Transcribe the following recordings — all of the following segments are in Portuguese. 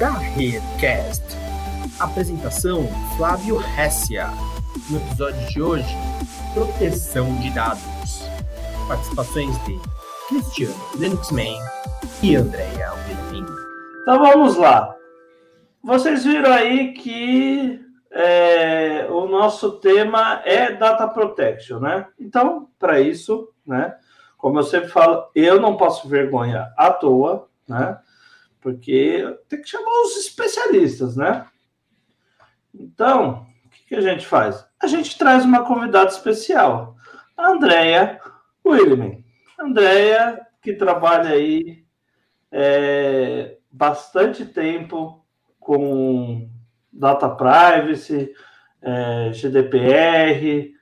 da Redcast. Apresentação Flávio Hessia. No episódio de hoje, proteção de dados. Participações de Cristiano Linuxman e Andréia Wilhelmin. Então vamos lá. Vocês viram aí que é, o nosso tema é data protection, né? Então, para isso, né? Como eu sempre falo, eu não passo vergonha à toa, né? Porque tem que chamar os especialistas, né? Então, o que, que a gente faz? A gente traz uma convidada especial, a Andrea William. Andrea, que trabalha aí é, bastante tempo com data privacy, é, GDPR,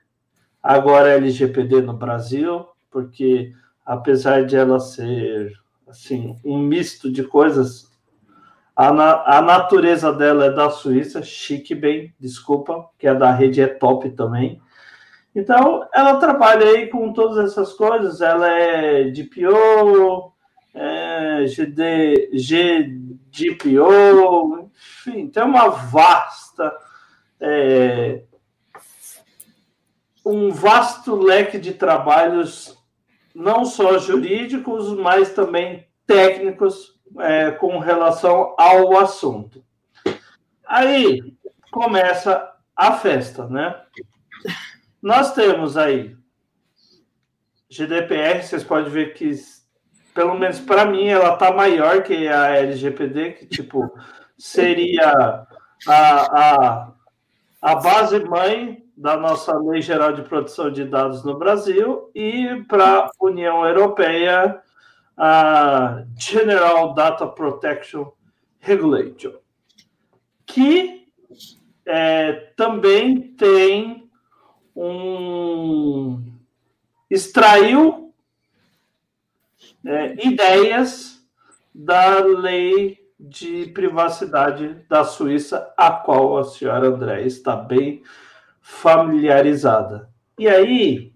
agora LGPD no Brasil, porque apesar de ela ser assim um misto de coisas, a, na, a natureza dela é da Suíça, chique bem, desculpa, que a da rede é top também. Então, ela trabalha aí com todas essas coisas, ela é DPO, é, GD, GDPO, enfim, tem uma vasta, é, um vasto leque de trabalhos, não só jurídicos, mas também técnicos é, com relação ao assunto. Aí começa a festa, né? Nós temos aí GDPR, vocês podem ver que, pelo menos para mim, ela tá maior que a LGPD, que tipo seria a, a, a base mãe da nossa Lei Geral de Proteção de Dados no Brasil e para a União Europeia a General Data Protection Regulation, que é, também tem um extraiu é, ideias da lei de privacidade da Suíça, a qual a senhora André está bem familiarizada. E aí,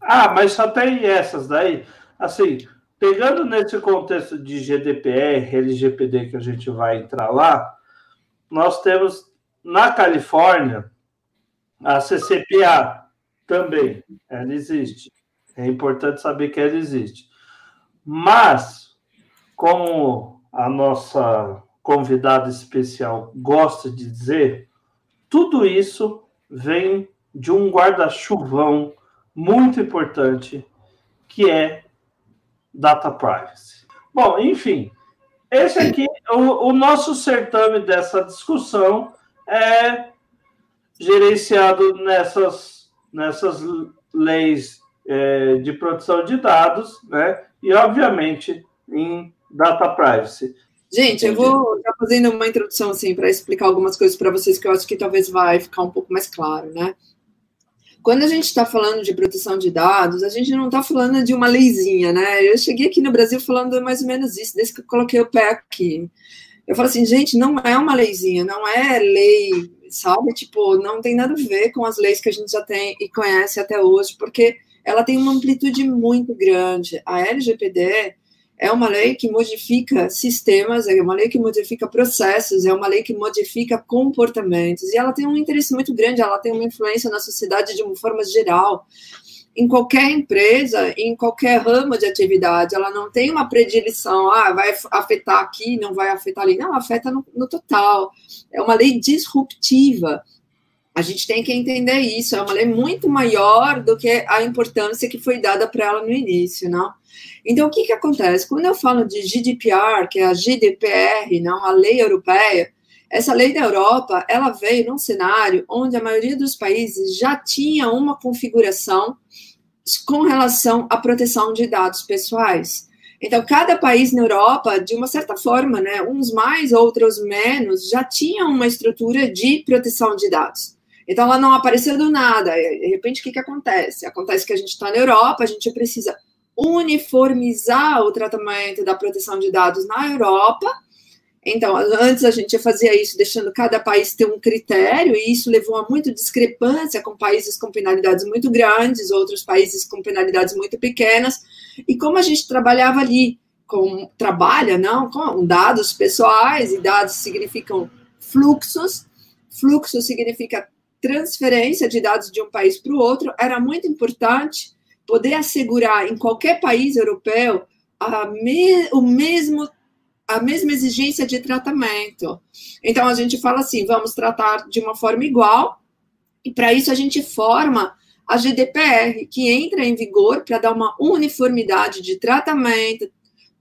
ah, mas só tem essas daí. Assim, pegando nesse contexto de GDPR, LGPD que a gente vai entrar lá, nós temos na Califórnia a CCPA também, ela existe. É importante saber que ela existe. Mas, como a nossa convidada especial gosta de dizer, tudo isso vem de um guarda-chuvão muito importante, que é data privacy. Bom, enfim, esse aqui, o, o nosso certame dessa discussão é gerenciado nessas, nessas leis é, de proteção de dados, né? E, obviamente, em data privacy. Gente, eu vou estar fazendo uma introdução assim para explicar algumas coisas para vocês que eu acho que talvez vai ficar um pouco mais claro, né? Quando a gente está falando de proteção de dados, a gente não está falando de uma leizinha, né? Eu cheguei aqui no Brasil falando mais ou menos isso, desde que eu coloquei o pé aqui. Eu falo assim, gente, não é uma leizinha, não é lei, sabe? Tipo, não tem nada a ver com as leis que a gente já tem e conhece até hoje, porque ela tem uma amplitude muito grande. A LGPD, é uma lei que modifica sistemas, é uma lei que modifica processos, é uma lei que modifica comportamentos, e ela tem um interesse muito grande, ela tem uma influência na sociedade de uma forma geral. Em qualquer empresa, em qualquer ramo de atividade, ela não tem uma predileção, ah, vai afetar aqui, não vai afetar ali. Não, afeta no, no total. É uma lei disruptiva. A gente tem que entender isso. É uma lei muito maior do que a importância que foi dada para ela no início, não? Então, o que, que acontece? Quando eu falo de GDPR, que é a GDPR, não a lei europeia, essa lei da Europa, ela veio num cenário onde a maioria dos países já tinha uma configuração com relação à proteção de dados pessoais. Então, cada país na Europa, de uma certa forma, né, uns mais, outros menos, já tinha uma estrutura de proteção de dados. Então, ela não apareceu do nada. De repente, o que, que acontece? Acontece que a gente está na Europa, a gente precisa uniformizar o tratamento da proteção de dados na Europa. Então, antes a gente fazia isso deixando cada país ter um critério, e isso levou a muita discrepância com países com penalidades muito grandes, outros países com penalidades muito pequenas. E como a gente trabalhava ali com, trabalha não com dados pessoais e dados significam fluxos. Fluxo significa transferência de dados de um país para o outro. Era muito importante poder assegurar em qualquer país europeu me, o mesmo a mesma exigência de tratamento. Então a gente fala assim, vamos tratar de uma forma igual, e para isso a gente forma a GDPR, que entra em vigor para dar uma uniformidade de tratamento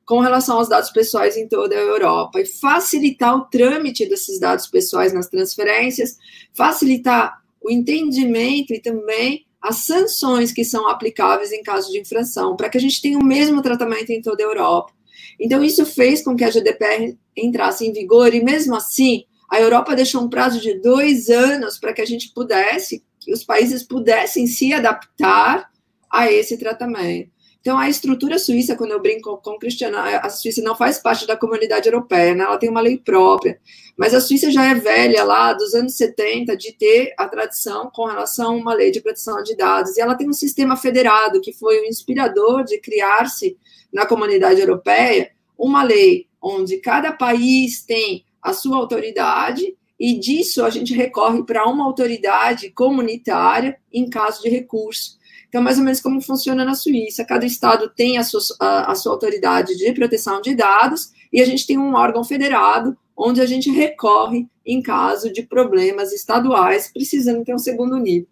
com relação aos dados pessoais em toda a Europa e facilitar o trâmite desses dados pessoais nas transferências, facilitar o entendimento e também as sanções que são aplicáveis em caso de infração, para que a gente tenha o mesmo tratamento em toda a Europa. Então, isso fez com que a GDPR entrasse em vigor, e mesmo assim, a Europa deixou um prazo de dois anos para que a gente pudesse, que os países pudessem se adaptar a esse tratamento. Então, a estrutura suíça, quando eu brinco com o Cristiano, a Suíça não faz parte da comunidade europeia, né? ela tem uma lei própria. Mas a Suíça já é velha lá, dos anos 70, de ter a tradição com relação a uma lei de proteção de dados. E ela tem um sistema federado, que foi o inspirador de criar-se na comunidade europeia uma lei onde cada país tem a sua autoridade e disso a gente recorre para uma autoridade comunitária em caso de recurso. Então, mais ou menos como funciona na Suíça. Cada estado tem a sua, a, a sua autoridade de proteção de dados e a gente tem um órgão federado onde a gente recorre em caso de problemas estaduais, precisando ter um segundo nível.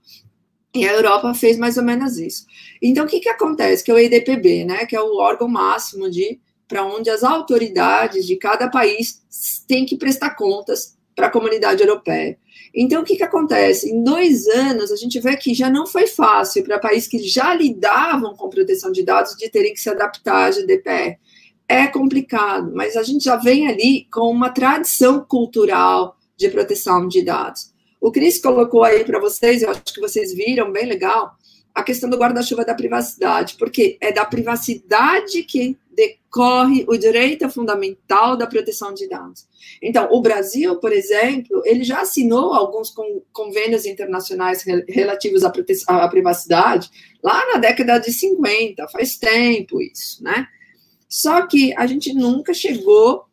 E a Europa fez mais ou menos isso. Então, o que, que acontece? Que é o EDPB, né, que é o órgão máximo de para onde as autoridades de cada país têm que prestar contas para a comunidade europeia. Então, o que, que acontece? Em dois anos, a gente vê que já não foi fácil para países que já lidavam com proteção de dados de terem que se adaptar à GDPR. É complicado, mas a gente já vem ali com uma tradição cultural de proteção de dados. O Cris colocou aí para vocês, eu acho que vocês viram, bem legal, a questão do guarda-chuva da privacidade, porque é da privacidade que decorre o direito fundamental da proteção de dados. Então, o Brasil, por exemplo, ele já assinou alguns convênios internacionais relativos à, à privacidade lá na década de 50, faz tempo isso, né? Só que a gente nunca chegou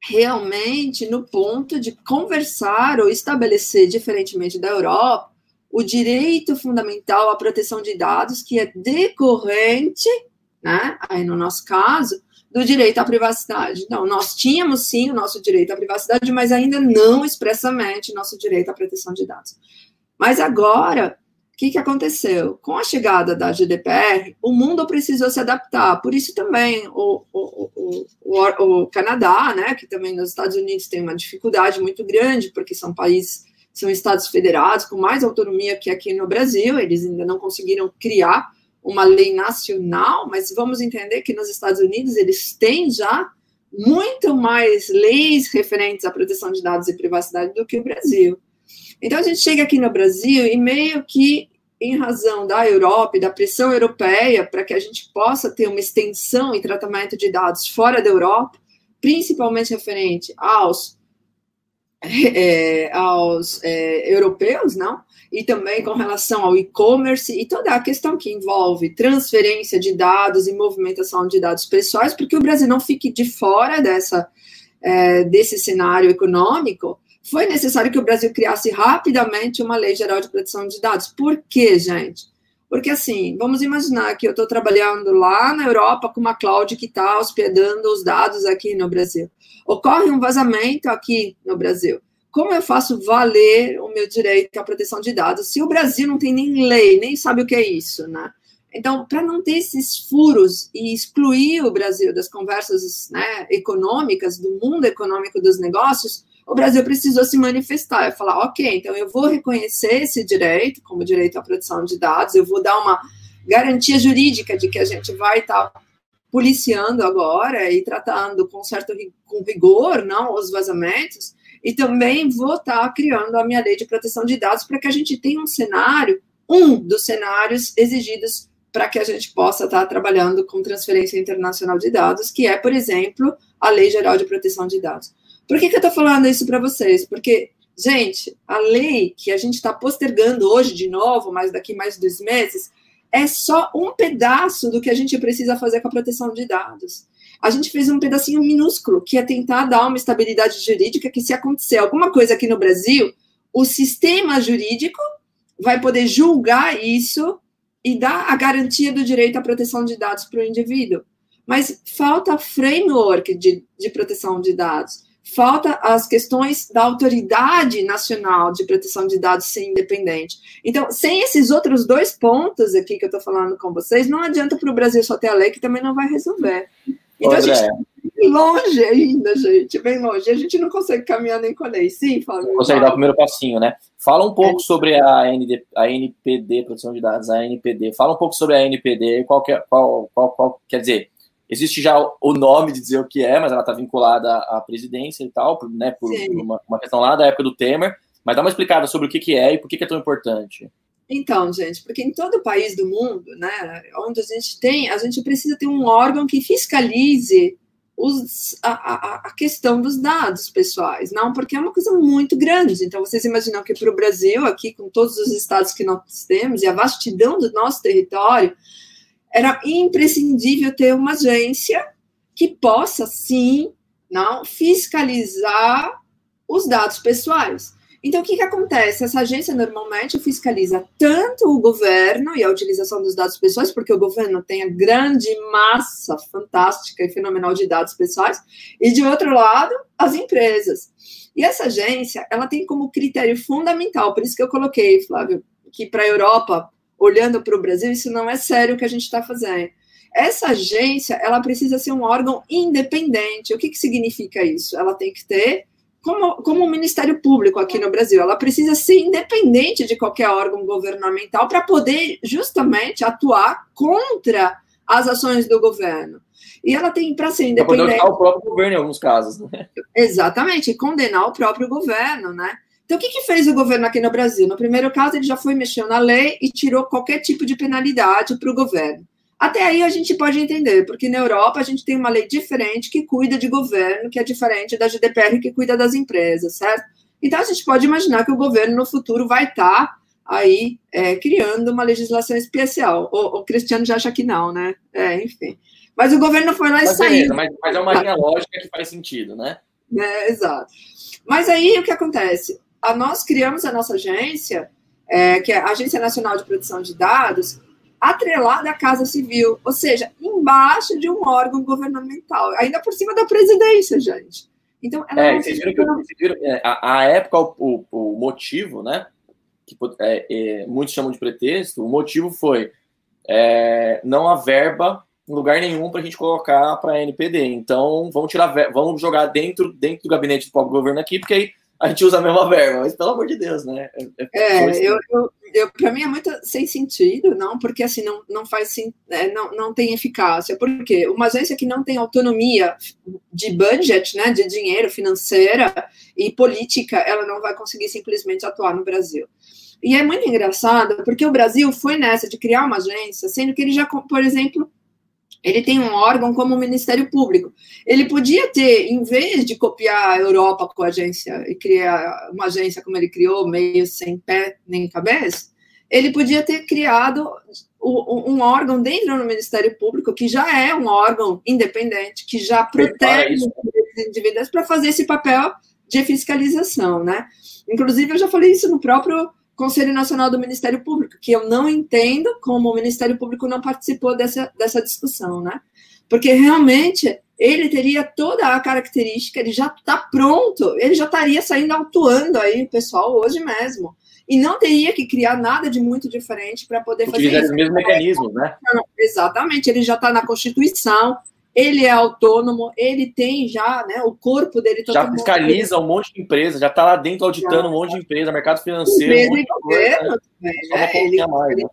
realmente no ponto de conversar ou estabelecer, diferentemente da Europa, o direito fundamental à proteção de dados, que é decorrente, né, aí no nosso caso, do direito à privacidade. Não, nós tínhamos sim o nosso direito à privacidade, mas ainda não expressamente nosso direito à proteção de dados. Mas agora, o que, que aconteceu? Com a chegada da GDPR, o mundo precisou se adaptar. Por isso também o, o, o, o, Canadá, né, que também nos Estados Unidos tem uma dificuldade muito grande, porque são países são estados federados com mais autonomia que aqui no Brasil, eles ainda não conseguiram criar uma lei nacional, mas vamos entender que nos Estados Unidos eles têm já muito mais leis referentes à proteção de dados e privacidade do que o Brasil. Então a gente chega aqui no Brasil e meio que em razão da Europa e da pressão europeia para que a gente possa ter uma extensão e tratamento de dados fora da Europa, principalmente referente aos é, aos é, europeus, não? E também com relação ao e-commerce e toda a questão que envolve transferência de dados e movimentação de dados pessoais, porque o Brasil não fique de fora dessa, é, desse cenário econômico, foi necessário que o Brasil criasse rapidamente uma lei geral de proteção de dados. Por quê, gente? Porque, assim, vamos imaginar que eu estou trabalhando lá na Europa com uma cloud que está hospedando os dados aqui no Brasil. Ocorre um vazamento aqui no Brasil. Como eu faço valer o meu direito à proteção de dados se o Brasil não tem nem lei, nem sabe o que é isso, né? Então, para não ter esses furos e excluir o Brasil das conversas né, econômicas, do mundo econômico dos negócios, o Brasil precisou se manifestar e falar, ok, então eu vou reconhecer esse direito como direito à proteção de dados, eu vou dar uma garantia jurídica de que a gente vai estar tá policiando agora e tratando com certo com rigor, não, os vazamentos, e também vou estar tá criando a minha lei de proteção de dados para que a gente tenha um cenário, um dos cenários exigidos para que a gente possa estar tá trabalhando com transferência internacional de dados, que é, por exemplo, a Lei Geral de Proteção de Dados. Por que, que eu estou falando isso para vocês? Porque, gente, a lei que a gente está postergando hoje de novo, mas daqui mais dois meses, é só um pedaço do que a gente precisa fazer com a proteção de dados. a gente fez um pedacinho minúsculo, que é tentar dar uma estabilidade jurídica, que se acontecer alguma coisa aqui no Brasil, o sistema jurídico vai poder julgar isso e dar a garantia do direito à proteção de dados para o indivíduo. Mas falta framework de, de proteção de dados, falta as questões da autoridade nacional de proteção de dados ser independente. Então, sem esses outros dois pontos aqui que eu estou falando com vocês, não adianta para o Brasil só ter a lei que também não vai resolver. Então, a gente está bem longe ainda, gente, bem longe. A gente não consegue caminhar nem com a lei. Sim, Fábio? Consegue dar o primeiro passinho, né? Fala um pouco é. sobre a, ND, a NPD, proteção de dados, a NPD. Fala um pouco sobre a NPD, qual, que é, qual, qual, qual quer dizer, existe já o nome de dizer o que é, mas ela está vinculada à presidência e tal, né, por, por uma, uma, questão lá da época do Temer. Mas dá uma explicada sobre o que, que é e por que, que é tão importante. Então, gente, porque em todo país do mundo, né, onde a gente tem, a gente precisa ter um órgão que fiscalize os, a, a, a, questão dos dados pessoais, não, porque é uma coisa muito grande. Então, vocês imaginam que para o Brasil, aqui com todos os estados que nós temos e a vastidão do nosso território, era imprescindível ter uma agência que possa, sim, não fiscalizar os dados pessoais. Então, o que, que acontece? Essa agência normalmente fiscaliza tanto o governo e a utilização dos dados pessoais, porque o governo tem a grande massa fantástica e fenomenal de dados pessoais, e de outro lado, as empresas. E essa agência, ela tem como critério fundamental, por isso que eu coloquei, Flávio, que para a Europa, olhando para o Brasil, isso não é sério o que a gente está fazendo. Essa agência, ela precisa ser um órgão independente. O que, que significa isso? Ela tem que ter como, como o Ministério Público aqui no Brasil, ela precisa ser independente de qualquer órgão governamental para poder justamente atuar contra as ações do governo. E ela tem para ser independente. Para o próprio governo em alguns casos, né? Exatamente, condenar o próprio governo, né? Então, o que, que fez o governo aqui no Brasil? No primeiro caso, ele já foi mexer na lei e tirou qualquer tipo de penalidade para o governo. Até aí a gente pode entender, porque na Europa a gente tem uma lei diferente que cuida de governo, que é diferente da GDPR que cuida das empresas, certo? Então a gente pode imaginar que o governo no futuro vai estar tá aí é, criando uma legislação especial. O, o, Cristiano já acha que não, né? É, enfim. Mas o governo foi lá e saiu. Mas, mas, é uma linha lógica que faz sentido, né? É, exato. Mas aí o que acontece? A, nós criamos a nossa agência, é, que é a Agência Nacional de Proteção de Dados, atrelada à Casa Civil, ou seja, embaixo de um órgão governamental, ainda por cima da presidência, gente. Então, ela é, vocês viram que vocês viram, é, a, a, época, o, o, motivo, né, que é, é, muitos chamam de pretexto, o motivo foi é, não há verba em lugar nenhum para a gente colocar para a NPD. Então, vamos tirar, vamos jogar dentro, dentro do gabinete do próprio governo aqui, porque aí a gente usa a mesma verba, mas pelo amor de Deus, né? É, é, é eu, eu, eu para mim é muito sem sentido, não, porque assim não, não faz é, não, não tem eficácia. Por quê? Uma agência que não tem autonomia de budget, né, de dinheiro, financeira e política, ela não vai conseguir simplesmente atuar no Brasil. E é muito engraçado, porque o Brasil foi nessa de criar uma agência, sendo que ele já, por exemplo, ele tem um órgão como o Ministério Público. Ele podia ter, em vez de copiar a Europa com a agência e criar uma agência como ele criou, meio sem pé nem cabeça, ele podia ter criado um órgão dentro do Ministério Público, que já é um órgão independente, que já protege os indivíduos para fazer esse papel de fiscalização, né? Inclusive, eu já falei isso no próprio Conselho Nacional do Ministério Público, que eu não entendo como o Ministério Público não participou dessa, dessa discussão, né? Porque realmente ele teria toda a característica, ele já está pronto, ele já estaria saindo atuando aí, pessoal, hoje mesmo. E não teria que criar nada de muito diferente para poder Utilizar fazer isso. os mesmos mecanismos, né? Exatamente, ele já está na Constituição, ele é autônomo, ele tem já, né, o corpo dele Já fiscaliza um monte de empresa, já está lá dentro auditando já. um monte de empresa, mercado financeiro. Um governo também, né? ele, mais, né?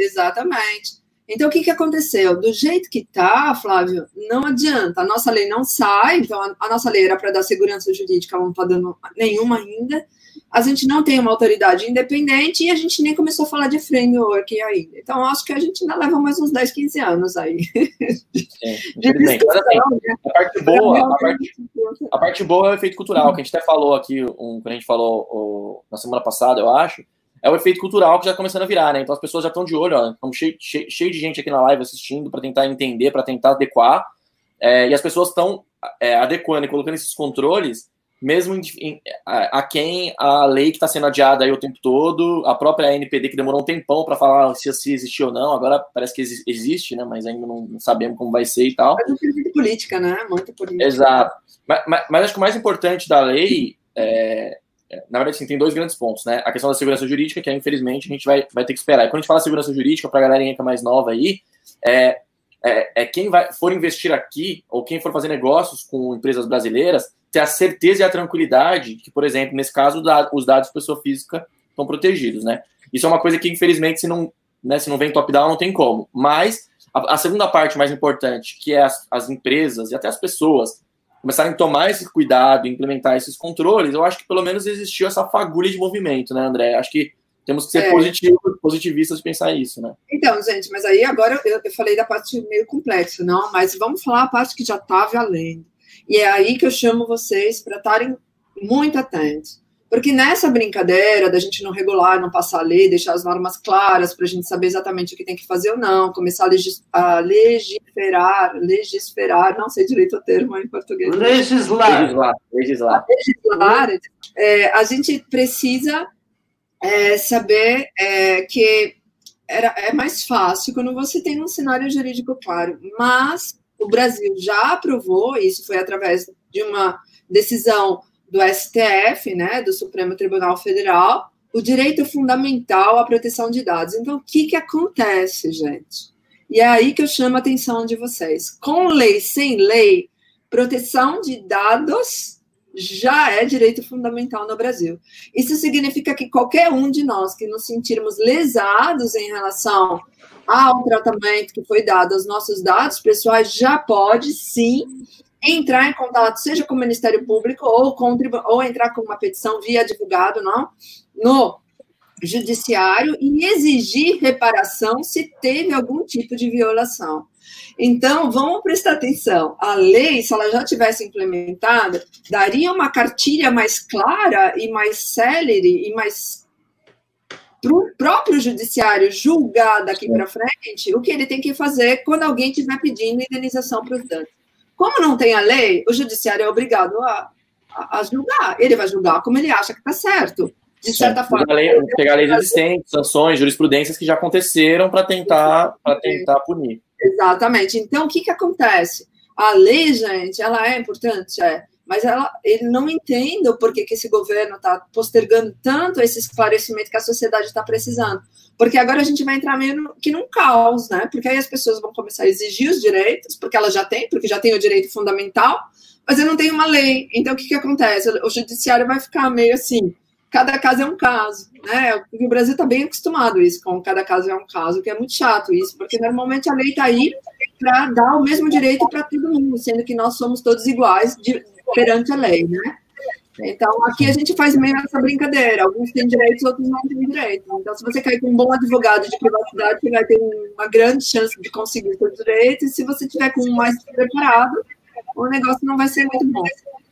Exatamente. Então, o que, que aconteceu? Do jeito que está, Flávio, não adianta. A nossa lei não sai, então a, a nossa lei era para dar segurança jurídica, ela não está dando nenhuma ainda a gente não tem uma autoridade independente e a gente nem começou a falar de framework ainda. Então, acho que a gente ainda leva mais uns 10, 15 anos aí. É, assim, né? a, parte boa, a, parte, a parte boa é o efeito cultural, que a gente até falou aqui, um, quando a gente falou na semana passada, eu acho, é o efeito cultural que já está começando a virar, né? Então as pessoas já estão de olho, ó, estamos cheio, cheio, cheio de gente aqui na live assistindo para tentar entender, para tentar adequar. é, e as pessoas estão é, adequando e colocando esses controles mesmo em, a, a, quem a lei que está sendo adiada aí o tempo todo, a própria NPD que demorou um tempão para falar se, se existiu ou não, agora parece que existe, né? Mas ainda não, não sabemos como vai ser e tal. Mas é política, né? Muita política. Exato. Mas, mas, mas, acho que o mais importante da lei é, é, na verdade, assim, tem dois grandes pontos, né? A questão da segurança jurídica, que é, infelizmente a gente vai, vai ter que esperar. E quando a gente fala segurança jurídica, para a galerinha que é mais nova aí, é, é, é, quem vai, for investir aqui, ou quem for fazer negócios com empresas brasileiras, ter a certeza e a tranquilidade que, por exemplo, nesse caso, os dados pessoa física estão protegidos, né? Isso é uma coisa que, infelizmente, se não, né, se não vem top-down, não tem como. Mas a, a, segunda parte mais importante, que é as, as empresas e até as pessoas começarem a tomar esse cuidado, implementar esses controles, eu acho que pelo menos existiu essa fagulha de movimento, né, André? Acho que temos que ser é. positivos, positivistas de pensar isso, né? Então, gente, mas aí agora eu, eu falei da parte meio complexa, não, mas vamos falar a parte que já está valendo. E é aí que eu chamo vocês para estarem muito atentos. Porque nessa brincadeira da gente não regular, não passar a lei, deixar as normas claras para a gente saber exatamente o que tem que fazer ou não, começar a, legis a legisferar, legisferar, não sei direito o termo em português. Legislar. Legislar. Legislar. legislar é, a gente precisa é, saber é, que era, é mais fácil quando você tem um cenário jurídico claro, mas o Brasil já aprovou, isso foi através de uma decisão do STF, né, do Supremo Tribunal Federal, o direito fundamental à proteção de dados. Então, o que, que acontece, gente? E é aí que eu chamo a atenção de vocês. Com lei, sem lei, proteção de dados já é direito fundamental no Brasil. Isso significa que qualquer um de nós que nos sentirmos lesados em relação ao tratamento que foi dado aos nossos dados pessoais, já pode sim entrar em contato, seja com o Ministério Público ou, com, ou entrar com uma petição via advogado, não, no judiciário e exigir reparação se teve algum tipo de violação. Então, vamos prestar atenção. A lei, se ela já tivesse implementada, daria uma cartilha mais clara e mais célere e mais para o próprio judiciário julgar daqui para frente o que ele tem que fazer quando alguém estiver pedindo indenização para os danos. Como não tem a lei, o judiciário é obrigado a, a, a julgar. Ele vai julgar como ele acha que está certo. De certa Sim, forma. Lei, pegar leis existentes, sanções, jurisprudências que já aconteceram para tentar, tentar punir. Exatamente. Então, o que, que acontece? A lei, gente, ela é importante? É mas ela, ele não entende o porquê que esse governo está postergando tanto esse esclarecimento que a sociedade está precisando. Porque agora a gente vai entrar meio que num caos, né? Porque aí as pessoas vão começar a exigir os direitos, porque elas já têm, porque já tem o direito fundamental, mas eu não tenho uma lei. Então o que, que acontece? O judiciário vai ficar meio assim, cada caso é um caso, né? O Brasil está bem acostumado isso, com cada caso é um caso, que é muito chato isso, porque normalmente a lei está aí para dar o mesmo direito para todo mundo, sendo que nós somos todos iguais de, perante a lei, né? Então, aqui a gente faz meio essa brincadeira. Alguns têm direitos, outros não têm direitos. Então, se você cair com um bom advogado de privacidade, você vai ter uma grande chance de conseguir os seus direitos. E se você tiver com um mais preparado, o negócio não vai ser muito bom.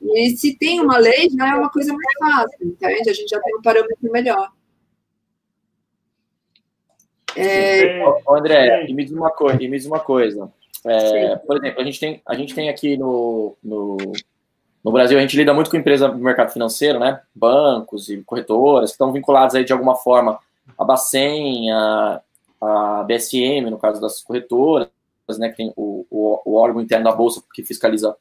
E se tem uma lei, já é uma coisa mais fácil, entende? A gente já tem um parâmetro melhor. É... André, e me diz uma coisa, me diz uma coisa. É, por exemplo, a gente tem, a gente tem aqui no, no no Brasil, a gente lida muito com empresas do mercado financeiro, né? Bancos e corretoras que estão vinculados aí de alguma forma a Bacen, a, a BSM, no caso das corretoras, né? Que tem o, o, o órgão interno da Bolsa que fiscaliza,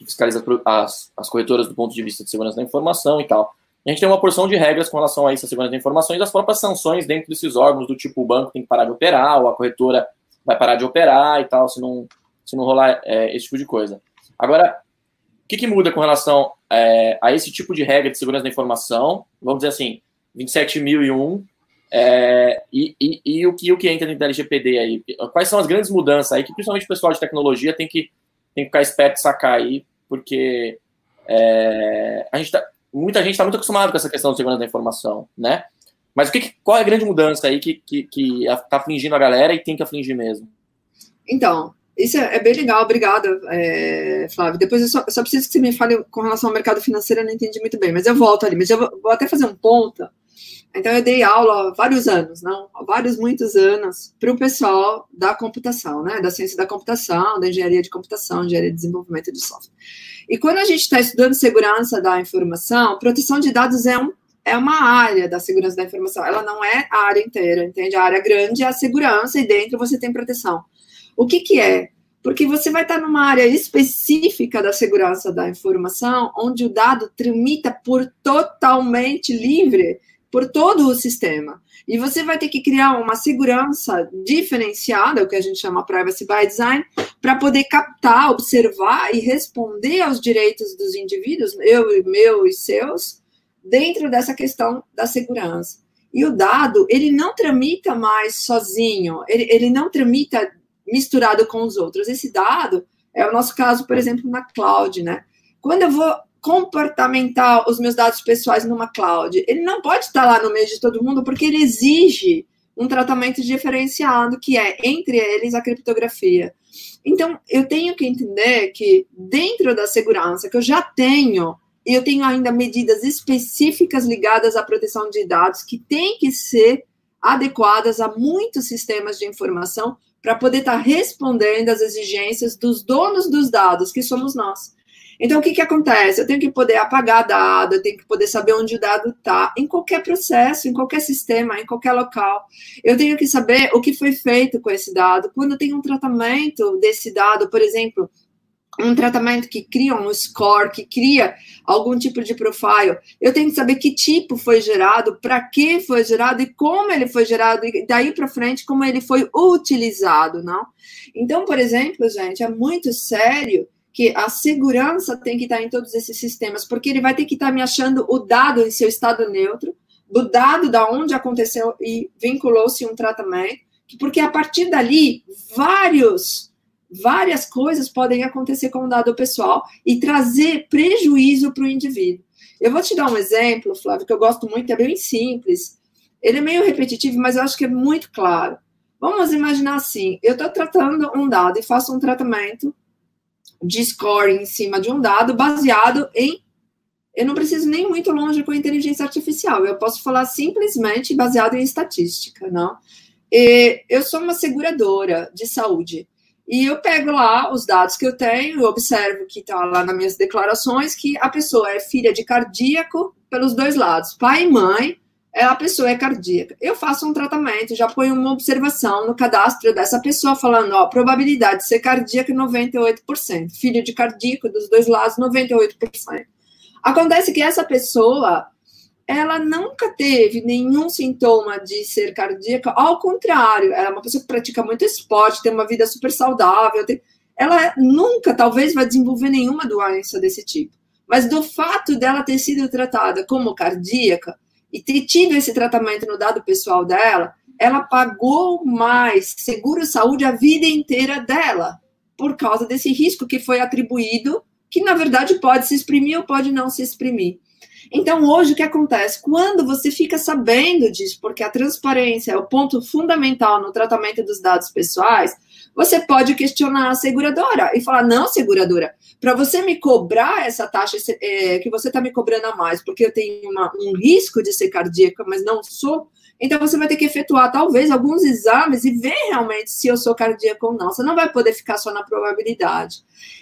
que fiscaliza as, as corretoras do ponto de vista de segurança da informação e tal. A gente tem uma porção de regras com relação a isso, a segurança da informação, e das próprias sanções dentro desses órgãos, do tipo o banco tem que parar de operar, ou a corretora vai parar de operar e tal, se não, se não rolar é, esse tipo de coisa. Agora, que, que muda com relação é, a esse tipo de regra de segurança da informação? Vamos dizer assim, 27.001 é, e, e, e, o, que, o que entra dentro da LGPD aí? Quais são as grandes mudanças aí que principalmente o pessoal de tecnologia tem que, tem que ficar esperto e sacar aí, porque é, a gente tá, muita gente está muito acostumada com essa questão de segurança da informação, né? Mas o que, qual é a grande mudança aí que está que, que tá afligindo a galera e tem que afligir mesmo? Então, isso é, é, bem legal, obrigada, é, Flávio. Depois eu só, só, preciso que você me fale com relação ao mercado financeiro, eu não entendi muito bem, mas eu volto ali. Mas eu vou, vou até fazer um ponto Então, eu dei aula há vários anos, não? Há vários, muitos anos, para o pessoal da computação, né? Da ciência da computação, da engenharia de computação, engenharia de desenvolvimento de software. E quando a gente está estudando segurança da informação, proteção de dados é, um, é uma área da segurança da informação. Ela não é a área inteira, entende? A área grande é a segurança e dentro você tem proteção. O que, que é? Porque você vai estar numa área específica da segurança da informação, onde o dado tramita por totalmente livre por todo o sistema. E você vai ter que criar uma segurança diferenciada, o que a gente chama privacy by design, para poder captar, observar e responder aos direitos dos indivíduos, eu, meu e seus, dentro dessa questão da segurança. E o dado, ele não tramita mais sozinho, ele, ele não tramita misturado com os outros. Esse dado é o nosso caso, por exemplo, na cloud, né? Quando eu vou comportamental os meus dados pessoais numa cloud. Ele não pode estar lá no meio de todo mundo porque ele exige um tratamento diferenciado que é entre eles a criptografia. Então, eu tenho que entender que dentro da segurança que eu já tenho, eu tenho ainda medidas específicas ligadas à proteção de dados que têm que ser adequadas a muitos sistemas de informação para poder estar respondendo às exigências dos donos dos dados, que somos nós. Então, o que, que acontece? Eu tenho que poder apagar dado, eu tenho que poder saber onde o dado está, em qualquer processo, em qualquer sistema, em qualquer local. Eu tenho que saber o que foi feito com esse dado. Quando tem um tratamento desse dado, por exemplo, um tratamento que cria um score, que cria algum tipo de profile, eu tenho que saber que tipo foi gerado, para que foi gerado e como ele foi gerado, e daí para frente, como ele foi utilizado, não? Então, por exemplo, gente, é muito sério que a segurança tem que estar em todos esses sistemas, porque ele vai ter que estar me achando o dado em seu estado neutro, do dado da onde aconteceu e vinculou-se um tratamento, porque a partir dali vários várias coisas podem acontecer com o dado pessoal e trazer prejuízo para o indivíduo. Eu vou te dar um exemplo, Flávio, que eu gosto muito, é bem simples. Ele é meio repetitivo, mas eu acho que é muito claro. Vamos imaginar assim: eu estou tratando um dado e faço um tratamento de score em cima de um dado baseado em. Eu não preciso nem muito longe com a inteligência artificial, eu posso falar simplesmente baseado em estatística, não? E eu sou uma seguradora de saúde. E eu pego lá os dados que eu tenho, eu observo que está lá nas minhas declarações que a pessoa é filha de cardíaco pelos dois lados, pai e mãe, a pessoa é cardíaca. Eu faço um tratamento, já ponho uma observação no cadastro dessa pessoa, falando, ó, probabilidade de ser cardíaca 98%, filho de cardíaco dos dois lados 98%. Acontece que essa pessoa, ela nunca teve nenhum sintoma de ser cardíaca, ao contrário, ela é uma pessoa que pratica muito esporte, tem uma vida super saudável, tem... ela nunca, talvez, vai desenvolver nenhuma doença desse tipo. Mas do fato dela ter sido tratada como cardíaca, e ter tido esse tratamento no dado pessoal dela, ela pagou mais seguro saúde a vida inteira dela, por causa desse risco que foi atribuído, que na verdade pode se exprimir ou pode não se exprimir. Então, hoje, o que acontece? Quando você fica sabendo disso, porque a transparência é o ponto fundamental no tratamento dos dados pessoais, você pode questionar a seguradora e falar: não, seguradora, para você me cobrar essa taxa é, que você está me cobrando a mais, porque eu tenho uma, um risco de ser cardíaca, mas não sou, então você vai ter que efetuar talvez alguns exames e ver realmente se eu sou cardíaco ou não. Você não vai poder ficar só na probabilidade.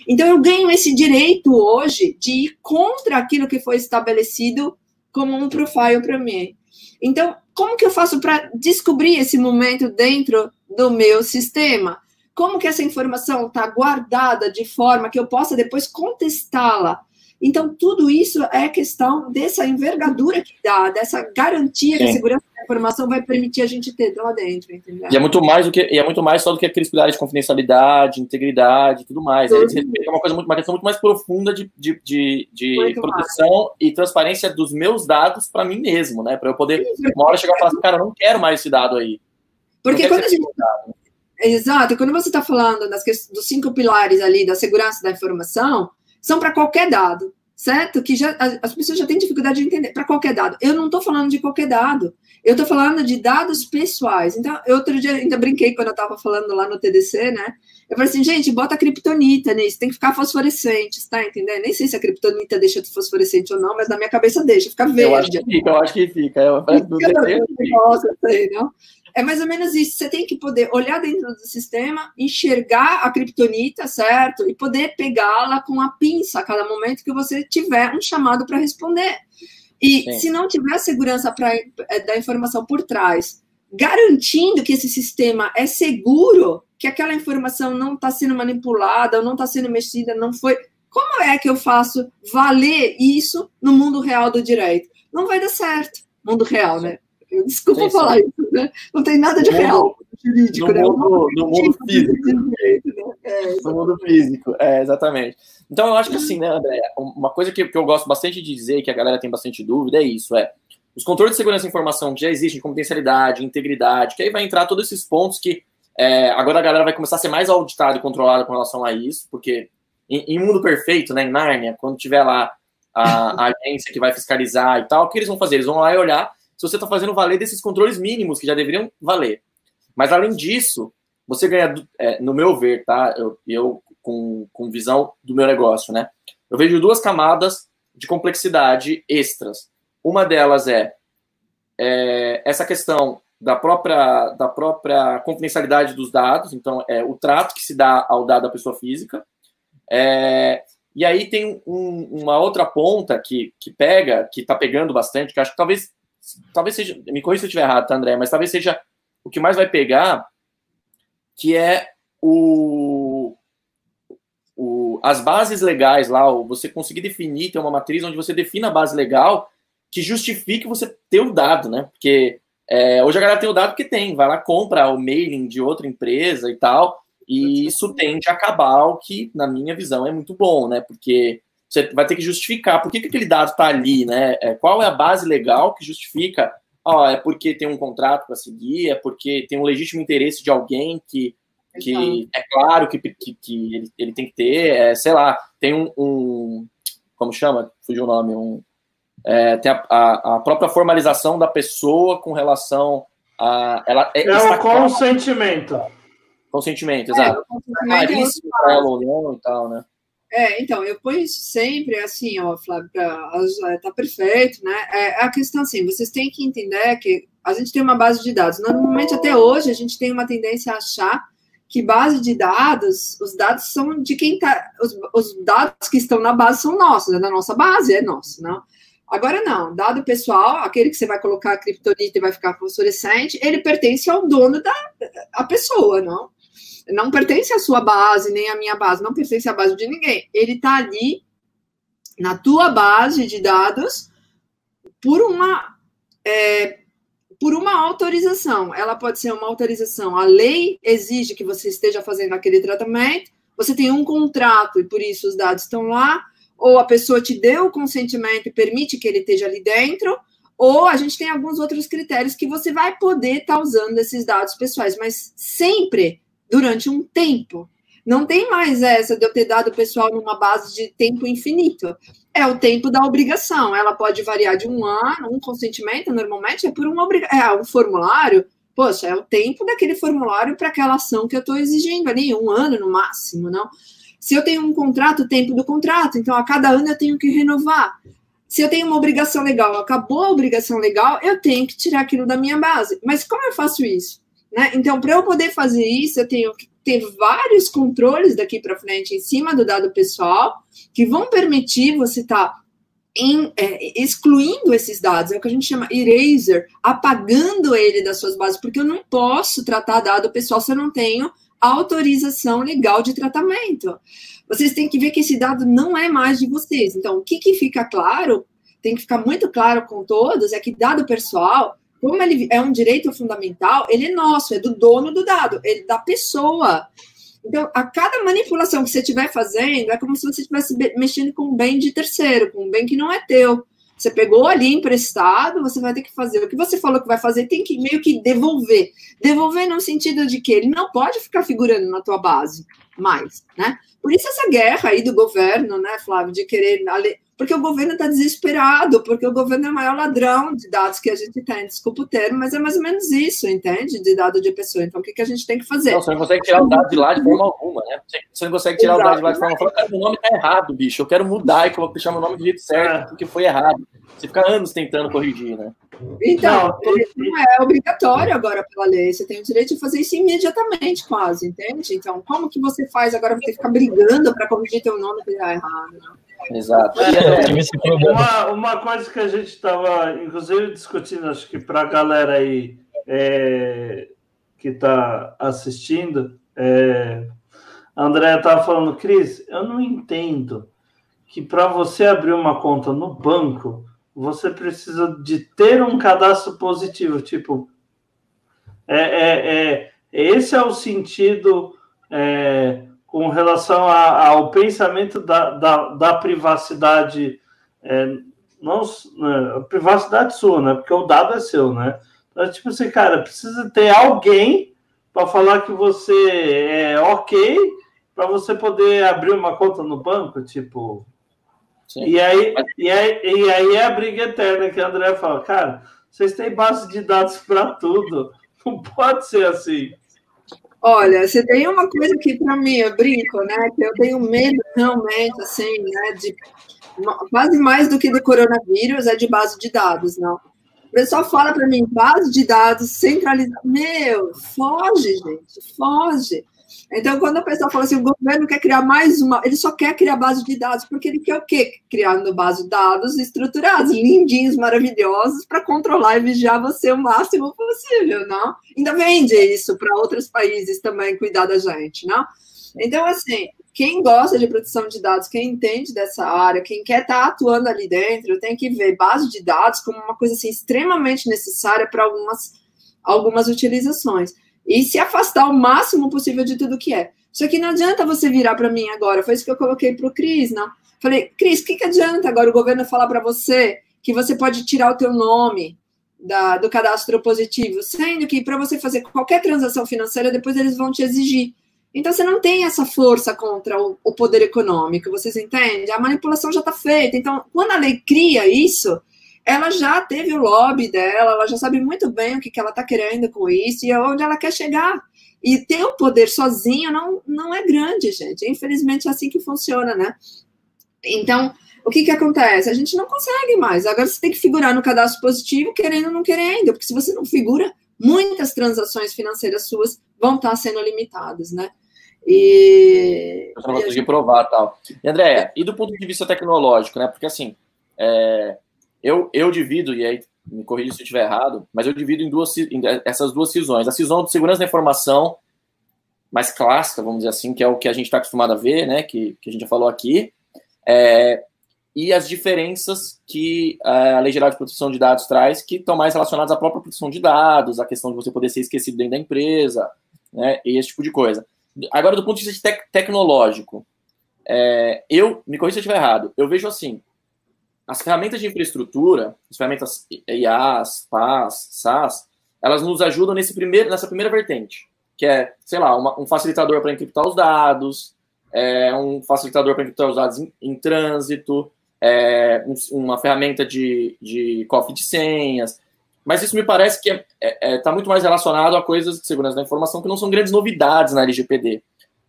Então eu ganho esse direito hoje de ir contra aquilo que foi estabelecido como um profile para mim. Então, como que eu faço para descobrir esse momento dentro do meu sistema? Como que essa informação está guardada de forma que eu possa depois contestá-la? Então, tudo isso é questão dessa envergadura que dá, dessa garantia Sim. que a segurança da informação vai permitir a gente ter lá dentro, entendeu? E é muito mais do que, é muito mais só do que aqueles pilares de confidencialidade, integridade tudo mais. Tudo. É uma coisa muito, uma questão muito mais profunda de, de, de, de proteção mais. e transparência dos meus dados para mim mesmo, né? Para eu poder, Sim, uma hora chegar e falar assim, cara, eu não quero mais esse dado aí. Porque quando a gente. Exato, quando você está falando das, dos cinco pilares ali da segurança da informação, são para qualquer dado, certo? Que já, as pessoas já têm dificuldade de entender, para qualquer dado. Eu não estou falando de qualquer dado, eu estou falando de dados pessoais. Então, outro dia ainda brinquei quando eu estava falando lá no TDC, né? Eu falei assim, gente, bota criptonita nisso, tem que ficar fosforescente, tá entendendo? Nem sei se a criptonita deixa de fosforescente ou não, mas na minha cabeça deixa, fica verde. Eu acho que fica, eu acho que fica. Eu, Nossa, sei, não? É mais ou menos isso. Você tem que poder olhar dentro do sistema, enxergar a criptonita, certo? E poder pegá-la com a pinça a cada momento que você tiver um chamado para responder. E Sim. se não tiver segurança pra, é, da informação por trás, garantindo que esse sistema é seguro, que aquela informação não está sendo manipulada, não está sendo mexida, não foi. Como é que eu faço valer isso no mundo real do direito? Não vai dar certo. Mundo real, né? Desculpa sim, falar sim. isso, né? Não tem nada de no real jurídico, no né? Mundo, no mundo físico. Direito, né? é, no mundo físico, é, exatamente. Então, eu acho que assim, né, André, uma coisa que, que eu gosto bastante de dizer, que a galera tem bastante dúvida, é isso, é os controles de segurança da informação que já existem, confidencialidade, integridade, que aí vai entrar todos esses pontos que é, agora a galera vai começar a ser mais auditada e controlada com relação a isso, porque em, em mundo perfeito, né, em Nárnia, quando tiver lá a, a, agência que vai fiscalizar e tal, o que eles vão fazer? Eles vão lá e olhar se você está fazendo valer desses controles mínimos que já deveriam valer. Mas além disso, você ganha, é, no meu ver, tá? Eu, eu com, com visão do meu negócio, né? Eu vejo duas camadas de complexidade extras. Uma delas é, é essa questão da própria, da própria confidencialidade dos dados, então é o trato que se dá ao dado da pessoa física. É, e aí tem um, uma outra ponta que, que pega, que está pegando bastante, que acho que talvez, talvez seja, me corrija se eu estiver errado, tá, André, mas talvez seja o que mais vai pegar, que é o, o, as bases legais lá, você conseguir definir, ter uma matriz onde você defina a base legal que justifique você ter o dado, né? Porque é, hoje a galera tem o dado que tem, vai lá, compra o mailing de outra empresa e tal, e isso tende a acabar, o que, na minha visão, é muito bom, né? Porque você vai ter que justificar por que, que aquele dado está ali, né? É, qual é a base legal que justifica? Ó, é porque tem um contrato para seguir, é porque tem um legítimo interesse de alguém que, que é claro que, que, que ele, ele tem que ter, é, sei lá, tem um, um, como chama? Fugiu o nome, um é, tem a, a, a, própria formalização da pessoa com relação a. Ela, é, é o consentimento. Consentimento, exato. É, ela ou não e tal, né? É, então, eu ponho isso sempre assim, ó, Flávio, pra, tá perfeito, né? É, a questão assim, vocês têm que entender que a gente tem uma base de dados. Normalmente, até hoje, a gente tem uma tendência a achar que base de dados, os dados são de quem tá. Os, os dados que estão na base são nossos, é da nossa base, é nosso, não? Agora não, dado pessoal, aquele que você vai colocar a criptonita e vai ficar fluorescente, ele pertence ao dono da a pessoa, não? Não pertence à sua base, nem à minha base, não pertence à base de ninguém. Ele está ali na tua base de dados por uma é, por uma autorização. Ela pode ser uma autorização. A lei exige que você esteja fazendo aquele tratamento. Você tem um contrato e por isso os dados estão lá ou a pessoa te deu o consentimento e permite que ele esteja ali dentro, ou a gente tem alguns outros critérios que você vai poder estar tá usando esses dados pessoais, mas sempre durante um tempo. Não tem mais essa de eu ter dado pessoal numa base de tempo infinito. É o tempo da obrigação. Ela pode variar de um ano, um consentimento, normalmente é por obrigação. É um formulário. Poxa, é o tempo daquele formulário para aquela ação que eu estou exigindo ali, um ano no máximo, não? Se eu tenho um contrato, o tempo do contrato, então a cada ano eu tenho que renovar. Se eu tenho uma obrigação legal, acabou a obrigação legal, eu tenho que tirar aquilo da minha base. Mas como eu faço isso? Né? Então, para eu poder fazer isso, eu tenho que ter vários controles daqui para frente em cima do dado pessoal que vão permitir você estar tá é, excluindo esses dados, é o que a gente chama eraser, apagando ele das suas bases, porque eu não posso tratar dado pessoal se eu não tenho autorização legal de tratamento. Vocês têm que ver que esse dado não é mais de vocês. Então, o que, que fica claro, tem que ficar muito claro com todos, é que dado pessoal, como ele é um direito fundamental, ele é nosso, é do dono do dado, é da pessoa. Então, a cada manipulação que você estiver fazendo, é como se você estivesse mexendo com um bem de terceiro, com um bem que não é teu. Você pegou ali emprestado, você vai ter que fazer. O que você falou que vai fazer, tem que meio que devolver. Devolver no sentido de que ele não pode ficar figurando na tua base. mais, né? Por isso essa guerra aí do governo, né, Flávio, de querer porque o governo está desesperado, porque o governo é o maior ladrão de dados que a gente tem, desculpa o termo, mas é mais ou menos isso, entende? De dado de pessoa. Então, o que, que a gente tem que fazer? Não, você não consegue tirar o dado de lá de forma alguma, né? Você não consegue tirar Exato. o dado de lá de forma alguma. Cara, meu nome está errado, bicho. Eu quero mudar e deixar meu nome do jeito certo, porque foi errado. Você fica anos tentando corrigir, né? Então, não é obrigatório agora pela lei. Você tem o direito de fazer isso imediatamente, quase, entende? Então, como que você faz agora? Você ficar brigando para corrigir teu nome que está errado, não? Exato. É, uma, uma coisa que a gente estava, inclusive, discutindo, acho que para a galera aí é, que está assistindo, é, a Andrea estava falando, Cris, eu não entendo que para você abrir uma conta no banco, você precisa de ter um cadastro positivo. Tipo, é, é, é esse é o sentido é, com relação a, ao pensamento da, da, da privacidade, é, não, né, privacidade sua, né? Porque o dado é seu, né? Então, tipo assim, cara, precisa ter alguém para falar que você é ok para você poder abrir uma conta no banco, tipo. E aí, e, aí, e aí é a briga eterna que a André fala, cara, vocês têm base de dados para tudo. Não pode ser assim. Olha, você tem uma coisa que para mim eu brinco, né? Que eu tenho medo realmente, assim, né? De quase mais do que do coronavírus é de base de dados, não. O pessoal fala para mim base de dados centralizada. Meu, foge, gente, foge. Então, quando a pessoa fala assim, o governo quer criar mais uma, ele só quer criar base de dados, porque ele quer o quê? Criando base de dados estruturados, lindinhos, maravilhosos, para controlar e vigiar você o máximo possível, não? Ainda vende isso para outros países também cuidar da gente, não? Então, assim, quem gosta de proteção de dados, quem entende dessa área, quem quer estar tá atuando ali dentro, tem que ver base de dados como uma coisa assim, extremamente necessária para algumas, algumas utilizações e se afastar o máximo possível de tudo que é. Só que não adianta você virar para mim agora, foi isso que eu coloquei para o Cris, não? Falei, Cris, o que, que adianta agora o governo falar para você que você pode tirar o teu nome da, do cadastro positivo, sendo que para você fazer qualquer transação financeira, depois eles vão te exigir. Então você não tem essa força contra o, o poder econômico, vocês entendem? A manipulação já está feita. Então, quando a lei cria isso, ela já teve o lobby dela, ela já sabe muito bem o que, que ela está querendo com isso e aonde ela quer chegar. E ter o poder sozinho não, não é grande, gente. Infelizmente é assim que funciona, né? Então, o que, que acontece? A gente não consegue mais. Agora você tem que figurar no cadastro positivo, querendo ou não querendo, porque se você não figura, muitas transações financeiras suas vão estar sendo limitadas, né? E. Você não vai conseguir gente... provar tal. E Andréia, e do ponto de vista tecnológico, né? Porque assim, é, eu, eu divido, e aí me corrija se eu estiver errado, mas eu divido em duas em essas duas cisões. A cisão de segurança da informação, mais clássica, vamos dizer assim, que é o que a gente está acostumado a ver, né, que, que a gente já falou aqui, é, e as diferenças que a Lei Geral de Proteção de Dados traz, que estão mais relacionadas à própria proteção de dados, a questão de você poder ser esquecido dentro da empresa, né, e esse tipo de coisa. Agora, do ponto de vista tec tecnológico, é, eu, me corrija se eu estiver errado, eu vejo assim, as ferramentas de infraestrutura, as ferramentas IaaS, PaaS, SaaS, elas nos ajudam nesse primeiro, nessa primeira vertente, que é, sei lá, uma, um facilitador para encriptar os dados, é, um facilitador para encriptar os dados em, em trânsito, é, um, uma ferramenta de, de cofre de senhas. Mas isso me parece que está é, é, tá muito mais relacionado a coisas de segurança da informação que não são grandes novidades na LGPD,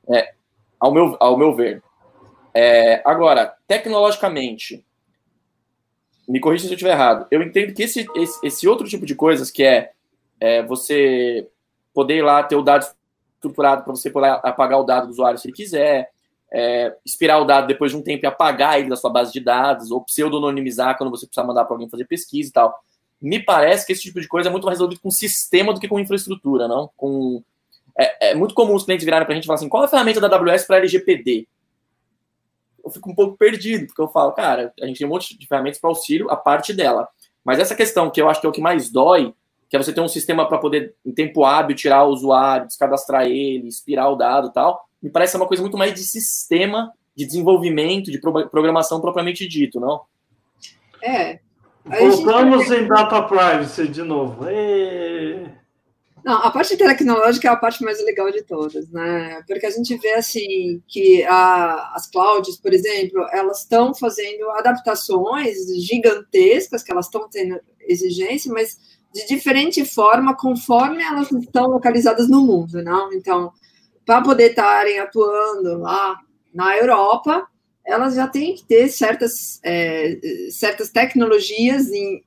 é, ao, meu, ao meu ver. É, agora, tecnologicamente, me corrija se eu estiver errado. Eu entendo que esse, esse, esse outro tipo de coisas, que é, é, você poder ir lá ter o dado estruturado para você poder apagar o dado do usuário se ele quiser, é, expirar o dado depois de um tempo e apagar ele da sua base de dados, ou pseudonimizar quando você precisar mandar para alguém fazer pesquisa e tal. Me parece que esse tipo de coisa é muito mais resolvido com sistema do que com infraestrutura, não? Com, é, é muito comum os clientes virarem para a gente e falar assim: qual a ferramenta da AWS para LGPD? Eu fico um pouco perdido, porque eu falo, cara, a gente tem um monte de ferramentas para auxílio, a parte dela. Mas essa questão, que eu acho que é o que mais dói, que é você ter um sistema para poder, em tempo hábil, tirar o usuário, descadastrar ele, expirar o dado e tal, me parece uma coisa muito mais de sistema de desenvolvimento, de programação propriamente dito, não? É. Voltamos gente... em data privacy de novo. E... Não, a parte tecnológica é a parte mais legal de todas, né? Porque a gente vê assim que a, as clouds, por exemplo, elas estão fazendo adaptações gigantescas, que elas estão tendo exigência, mas de diferente forma conforme elas estão localizadas no mundo, não? Então, para poder estarem atuando lá na Europa, elas já têm que ter certas, é, certas tecnologias em,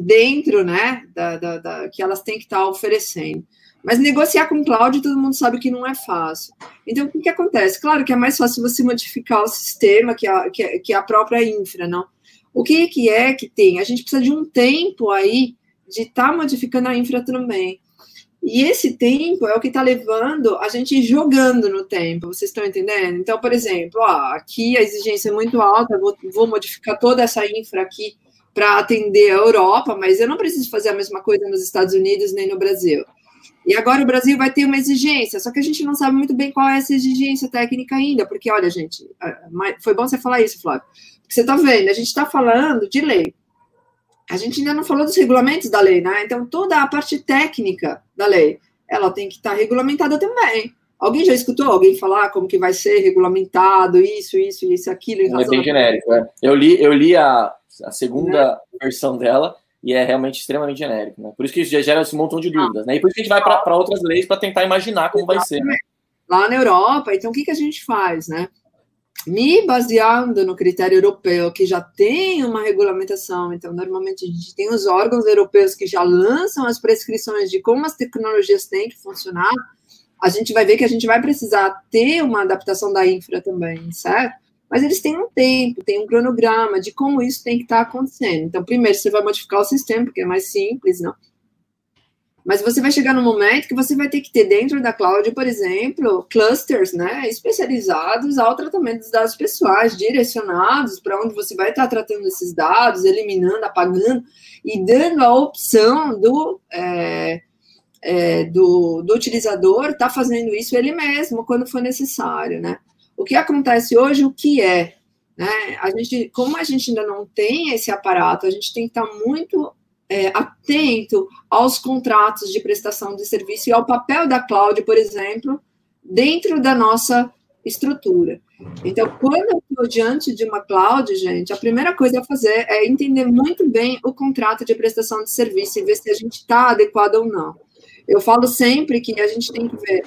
dentro, né, da, da, da, que elas têm que estar oferecendo. Mas negociar com cloud, todo mundo sabe que não é fácil. Então, o que, que acontece? Claro que é mais fácil você modificar o sistema que a, que, que a própria infra, não? O que, que é que tem? A gente precisa de um tempo aí de estar tá modificando a infra também. E esse tempo é o que está levando a gente jogando no tempo, vocês estão entendendo? Então, por exemplo, ó, aqui a exigência é muito alta, vou, vou modificar toda essa infra aqui para atender a Europa, mas eu não preciso fazer a mesma coisa nos Estados Unidos nem no Brasil. E agora o Brasil vai ter uma exigência, só que a gente não sabe muito bem qual é essa exigência técnica ainda, porque, olha, gente, foi bom você falar isso, Flávio, porque você está vendo, a gente está falando de lei. A gente ainda não falou dos regulamentos da lei, né? Então, toda a parte técnica da lei, ela tem que estar tá regulamentada também. Alguém já escutou alguém falar como que vai ser regulamentado isso, isso, isso, aquilo? É bem genérico, é. Eu li, eu li a, a segunda né? versão dela e é realmente extremamente genérico, né? Por isso que já gera esse montão de dúvidas, né? E por isso que a gente vai para outras leis para tentar imaginar como vai ser. Né? Lá na Europa, então o que, que a gente faz, né? Me baseando no critério europeu, que já tem uma regulamentação, então normalmente a gente tem os órgãos europeus que já lançam as prescrições de como as tecnologias têm que funcionar, a gente vai ver que a gente vai precisar ter uma adaptação da infra também, certo? Mas eles têm um tempo, tem um cronograma de como isso tem que estar tá acontecendo. Então, primeiro você vai modificar o sistema, porque é mais simples, não? Mas você vai chegar no momento que você vai ter que ter dentro da cloud, por exemplo, clusters, né, especializados ao tratamento dos dados pessoais, direcionados para onde você vai estar tá tratando esses dados, eliminando, apagando e dando a opção do é, é, do, do utilizador estar tá fazendo isso ele mesmo quando for necessário, né? O que acontece hoje, o que é? Né? A gente, como a gente ainda não tem esse aparato, a gente tem que estar muito é, atento aos contratos de prestação de serviço e ao papel da cloud, por exemplo, dentro da nossa estrutura. Então, quando eu estou diante de uma cloud, gente, a primeira coisa a fazer é entender muito bem o contrato de prestação de serviço e ver se a gente está adequado ou não. Eu falo sempre que a gente tem que ver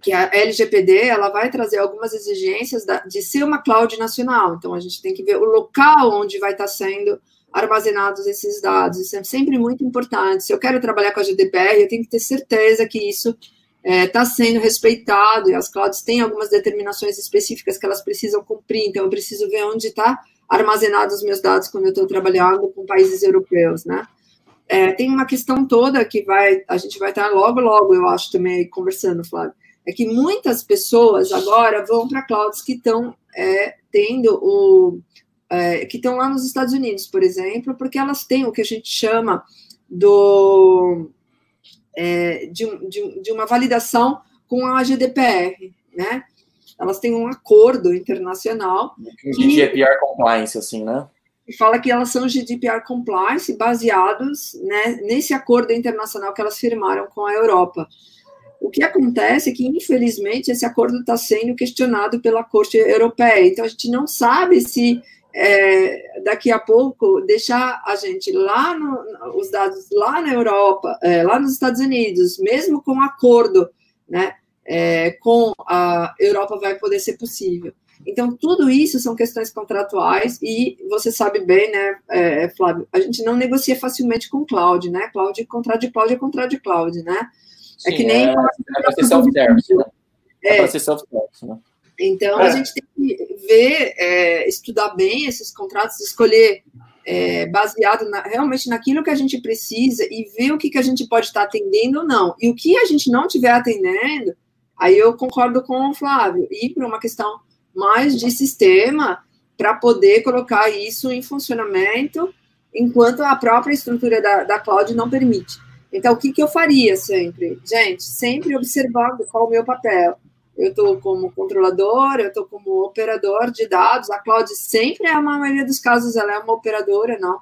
que a LGPD ela vai trazer algumas exigências da, de ser uma cloud nacional. Então a gente tem que ver o local onde vai estar sendo armazenados esses dados. Isso é sempre muito importante. Se eu quero trabalhar com a GDPR, eu tenho que ter certeza que isso está é, tá sendo respeitado e as clouds têm algumas determinações específicas que elas precisam cumprir. Então eu preciso ver onde está armazenados os meus dados quando eu estou trabalhando com países europeus, né? É, tem uma questão toda que vai, a gente vai estar logo, logo, eu acho, também conversando, Flávio é que muitas pessoas agora vão para clouds que estão é, tendo o. É, que estão lá nos Estados Unidos, por exemplo, porque elas têm o que a gente chama do, é, de, de, de uma validação com a GDPR, né? Elas têm um acordo internacional. GDPR compliance, assim, né? E fala que elas são GDPR compliance baseados né, nesse acordo internacional que elas firmaram com a Europa. O que acontece é que, infelizmente, esse acordo está sendo questionado pela Corte Europeia. Então, a gente não sabe se é, daqui a pouco deixar a gente lá, no, os dados lá na Europa, é, lá nos Estados Unidos, mesmo com acordo né, é, com a Europa, vai poder ser possível. Então, tudo isso são questões contratuais e você sabe bem, né, é, Flávio, a gente não negocia facilmente com cloud, né? Cloud, contrato de cloud é contrato de cloud, né? Sim, é que nem. É, é para ser self-service, né? É, é para ser self-service, né? Então, é. a gente tem que ver, é, estudar bem esses contratos, escolher é, baseado na, realmente naquilo que a gente precisa e ver o que, que a gente pode estar atendendo ou não. E o que a gente não estiver atendendo, aí eu concordo com o Flávio, ir para uma questão mais de sistema para poder colocar isso em funcionamento enquanto a própria estrutura da, da cloud não permite. Então, o que, que eu faria sempre? Gente, sempre observando qual o meu papel. Eu estou como controlador, eu estou como operador de dados. A Cloud sempre é, maioria dos casos, ela é uma operadora, não.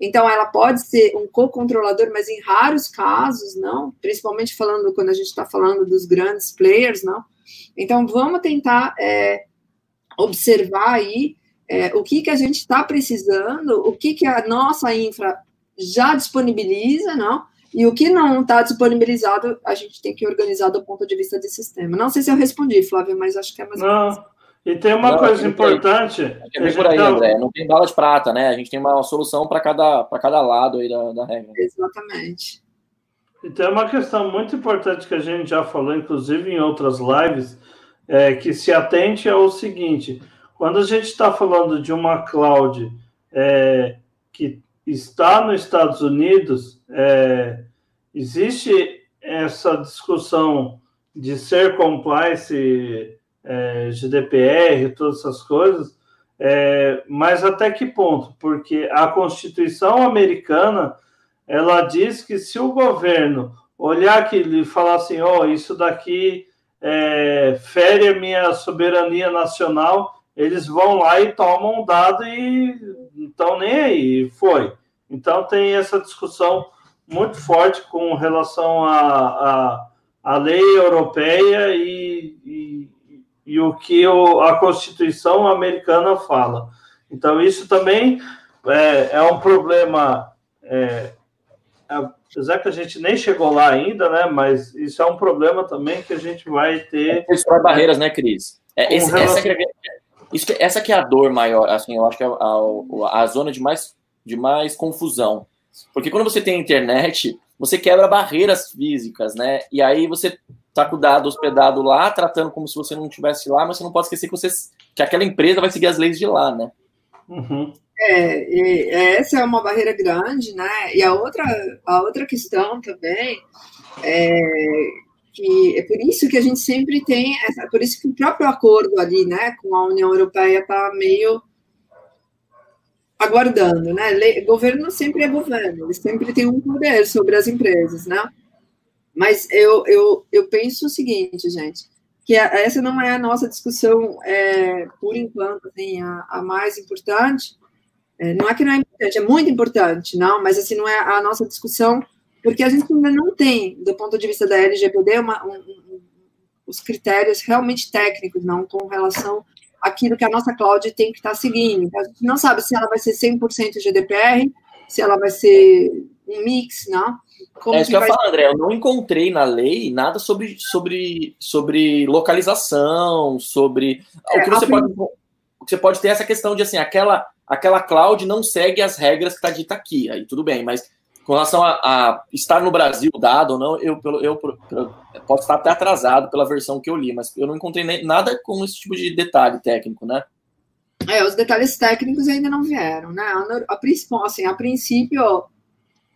Então, ela pode ser um co-controlador, mas em raros casos, não. Principalmente falando quando a gente está falando dos grandes players, não. Então, vamos tentar é, observar aí é, o que, que a gente está precisando, o que, que a nossa infra já disponibiliza, não? E o que não está disponibilizado, a gente tem que organizar do ponto de vista de sistema. Não sei se eu respondi, Flávio, mas acho que é mais Não, e tem uma não, coisa importante. É por aí, André. Não tem bala de prata, né? A gente tem uma solução para cada, cada lado aí da, da regra. Exatamente. E tem uma questão muito importante que a gente já falou, inclusive em outras lives, é, que se atente ao seguinte: quando a gente está falando de uma cloud é, que está nos Estados Unidos, é, existe essa discussão de ser compliance é, GDPR, todas essas coisas, é, mas até que ponto? Porque a Constituição americana ela diz que se o governo olhar aquilo e falar assim, ó, oh, isso daqui é, fere a minha soberania nacional, eles vão lá e tomam um dado e estão nem aí, foi. Então tem essa discussão muito forte com relação à a, a, a, lei europeia e, e, e o que o, a Constituição americana fala. Então isso também é, é um problema, é, apesar que a gente nem chegou lá ainda, né? Mas isso é um problema também que a gente vai ter. É barreiras, né, Cris? É, esse, relação... essa, que, isso, essa que é a dor maior, assim, eu acho que é a, a, a zona de mais, de mais confusão. Porque quando você tem internet, você quebra barreiras físicas, né? E aí você tá com o dado hospedado lá, tratando como se você não estivesse lá, mas você não pode esquecer que, você, que aquela empresa vai seguir as leis de lá, né? Uhum. É, essa é uma barreira grande, né? E a outra, a outra questão também é que é por isso que a gente sempre tem, é por isso que o próprio acordo ali, né, com a União Europeia está meio aguardando, né? Governo sempre é governo, ele sempre tem um poder sobre as empresas, né? Mas eu, eu, eu penso o seguinte, gente, que essa não é a nossa discussão, é, por enquanto, assim, a, a mais importante. É, não é que não é importante, é muito importante, não, mas assim, não é a nossa discussão porque a gente ainda não tem, do ponto de vista da LGPD, uma, um, um, os critérios realmente técnicos, não com relação àquilo que a nossa cloud tem que estar seguindo. Então, a gente não sabe se ela vai ser 100% GDPR, se ela vai ser um mix, não? Como é isso que, que eu ia falar, André. Eu não encontrei na lei nada sobre, sobre, sobre localização, sobre. É, o, que você pode, o que você pode ter é essa questão de assim, aquela, aquela cloud não segue as regras que está dita aqui. Aí tudo bem, mas com relação a, a, estar no Brasil dado ou não, eu, eu, eu, eu, posso estar até atrasado pela versão que eu li, mas eu não encontrei nem, nada com esse tipo de detalhe técnico, né? É, os detalhes técnicos ainda não vieram, né? A, a, assim, a princípio,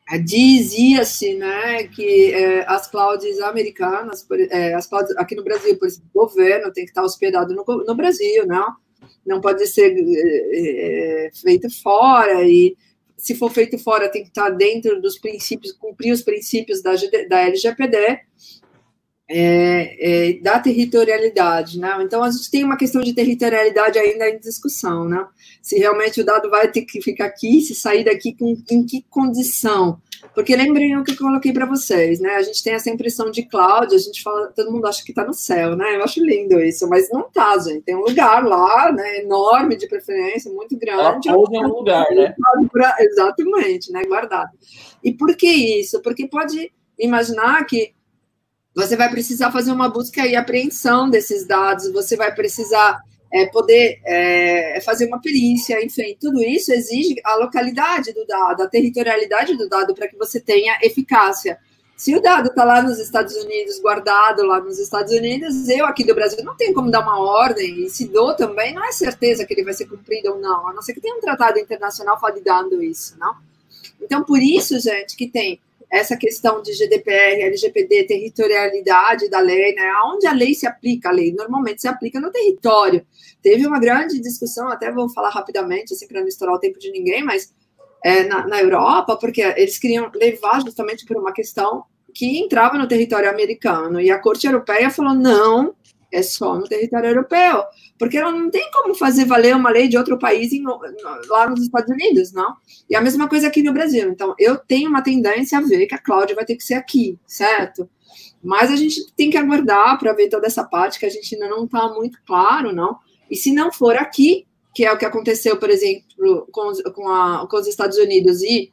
é, dizia-se né, que é, as clouds americanas, é, as clouds aqui no Brasil, por exemplo, o governo tem que estar hospedado no, no Brasil, não? Não pode ser é, é feito fora e se for feito fora, tem que estar dentro dos princípios, cumprir os princípios da, da LGPD, é, é, da territorialidade, né? Então a gente tem uma questão de territorialidade ainda em discussão, né? Se realmente o dado vai ter que ficar aqui, se sair daqui com em que condição? Porque lembrem o que eu coloquei para vocês, né? A gente tem essa impressão de cloud, a gente fala, todo mundo acha que está no céu, né? Eu acho lindo isso, mas não tá, gente. Tem um lugar lá, né? Enorme de preferência, muito grande. Ela é um lugar, né? Pra, exatamente, né? Guardado. E por que isso? Porque pode imaginar que você vai precisar fazer uma busca e apreensão desses dados, você vai precisar é, poder é, fazer uma perícia, enfim, tudo isso exige a localidade do dado, a territorialidade do dado para que você tenha eficácia. Se o dado está lá nos Estados Unidos, guardado lá nos Estados Unidos, eu aqui do Brasil não tenho como dar uma ordem, e se dou também, não é certeza que ele vai ser cumprido ou não, a não ser que tenha um tratado internacional validando isso, não? Então, por isso, gente, que tem essa questão de GDPR, LGPD, territorialidade da lei, né? Onde a lei se aplica, a lei normalmente se aplica no território. Teve uma grande discussão, até vou falar rapidamente, assim, para não estourar o tempo de ninguém, mas é, na, na Europa, porque eles queriam levar justamente por uma questão que entrava no território americano, e a Corte Europeia falou: não, é só no território europeu, porque ela não tem como fazer valer uma lei de outro país em, lá nos Estados Unidos, não? E a mesma coisa aqui no Brasil. Então, eu tenho uma tendência a ver que a Cláudia vai ter que ser aqui, certo? Mas a gente tem que aguardar para ver toda essa parte que a gente ainda não está muito claro, não? E se não for aqui, que é o que aconteceu, por exemplo, com, com, a, com os Estados Unidos e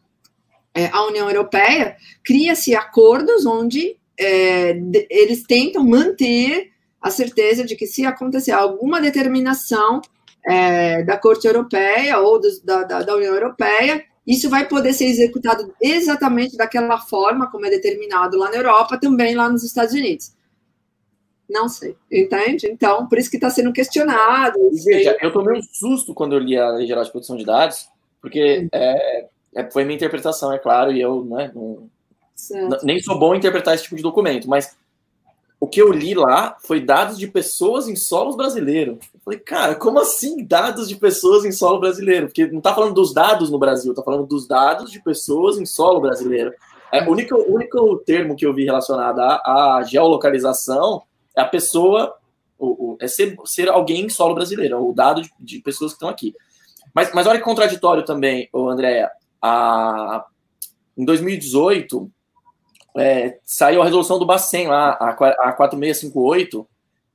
é, a União Europeia, cria-se acordos onde é, eles tentam manter a certeza de que se acontecer alguma determinação é, da Corte Europeia ou do, da, da, da, União Europeia, isso vai poder ser executado exatamente daquela forma como é determinado lá na Europa, também lá nos Estados Unidos. Não sei, entende? Então, por isso que está sendo questionado. Veja, eu tomei um susto quando eu li a Lei Geral de Proteção de Dados, porque é, é, foi minha interpretação, é claro, e eu né, não, nem sou bom em interpretar esse tipo de documento, mas o que eu li lá foi dados de pessoas em solos brasileiro. Eu falei, cara, como assim dados de pessoas em solo brasileiro? Porque não está falando dos dados no Brasil, está falando dos dados de pessoas em solo brasileiro. É, o único, único termo que eu vi relacionado à, geolocalização é a pessoa, o, o, é ser, ser alguém em solo brasileiro, o dado de, de, pessoas que estão aqui. Mas, mas olha que contraditório também, André. A, em 2018, é, saiu a resolução do Bacen lá, a, a 4658,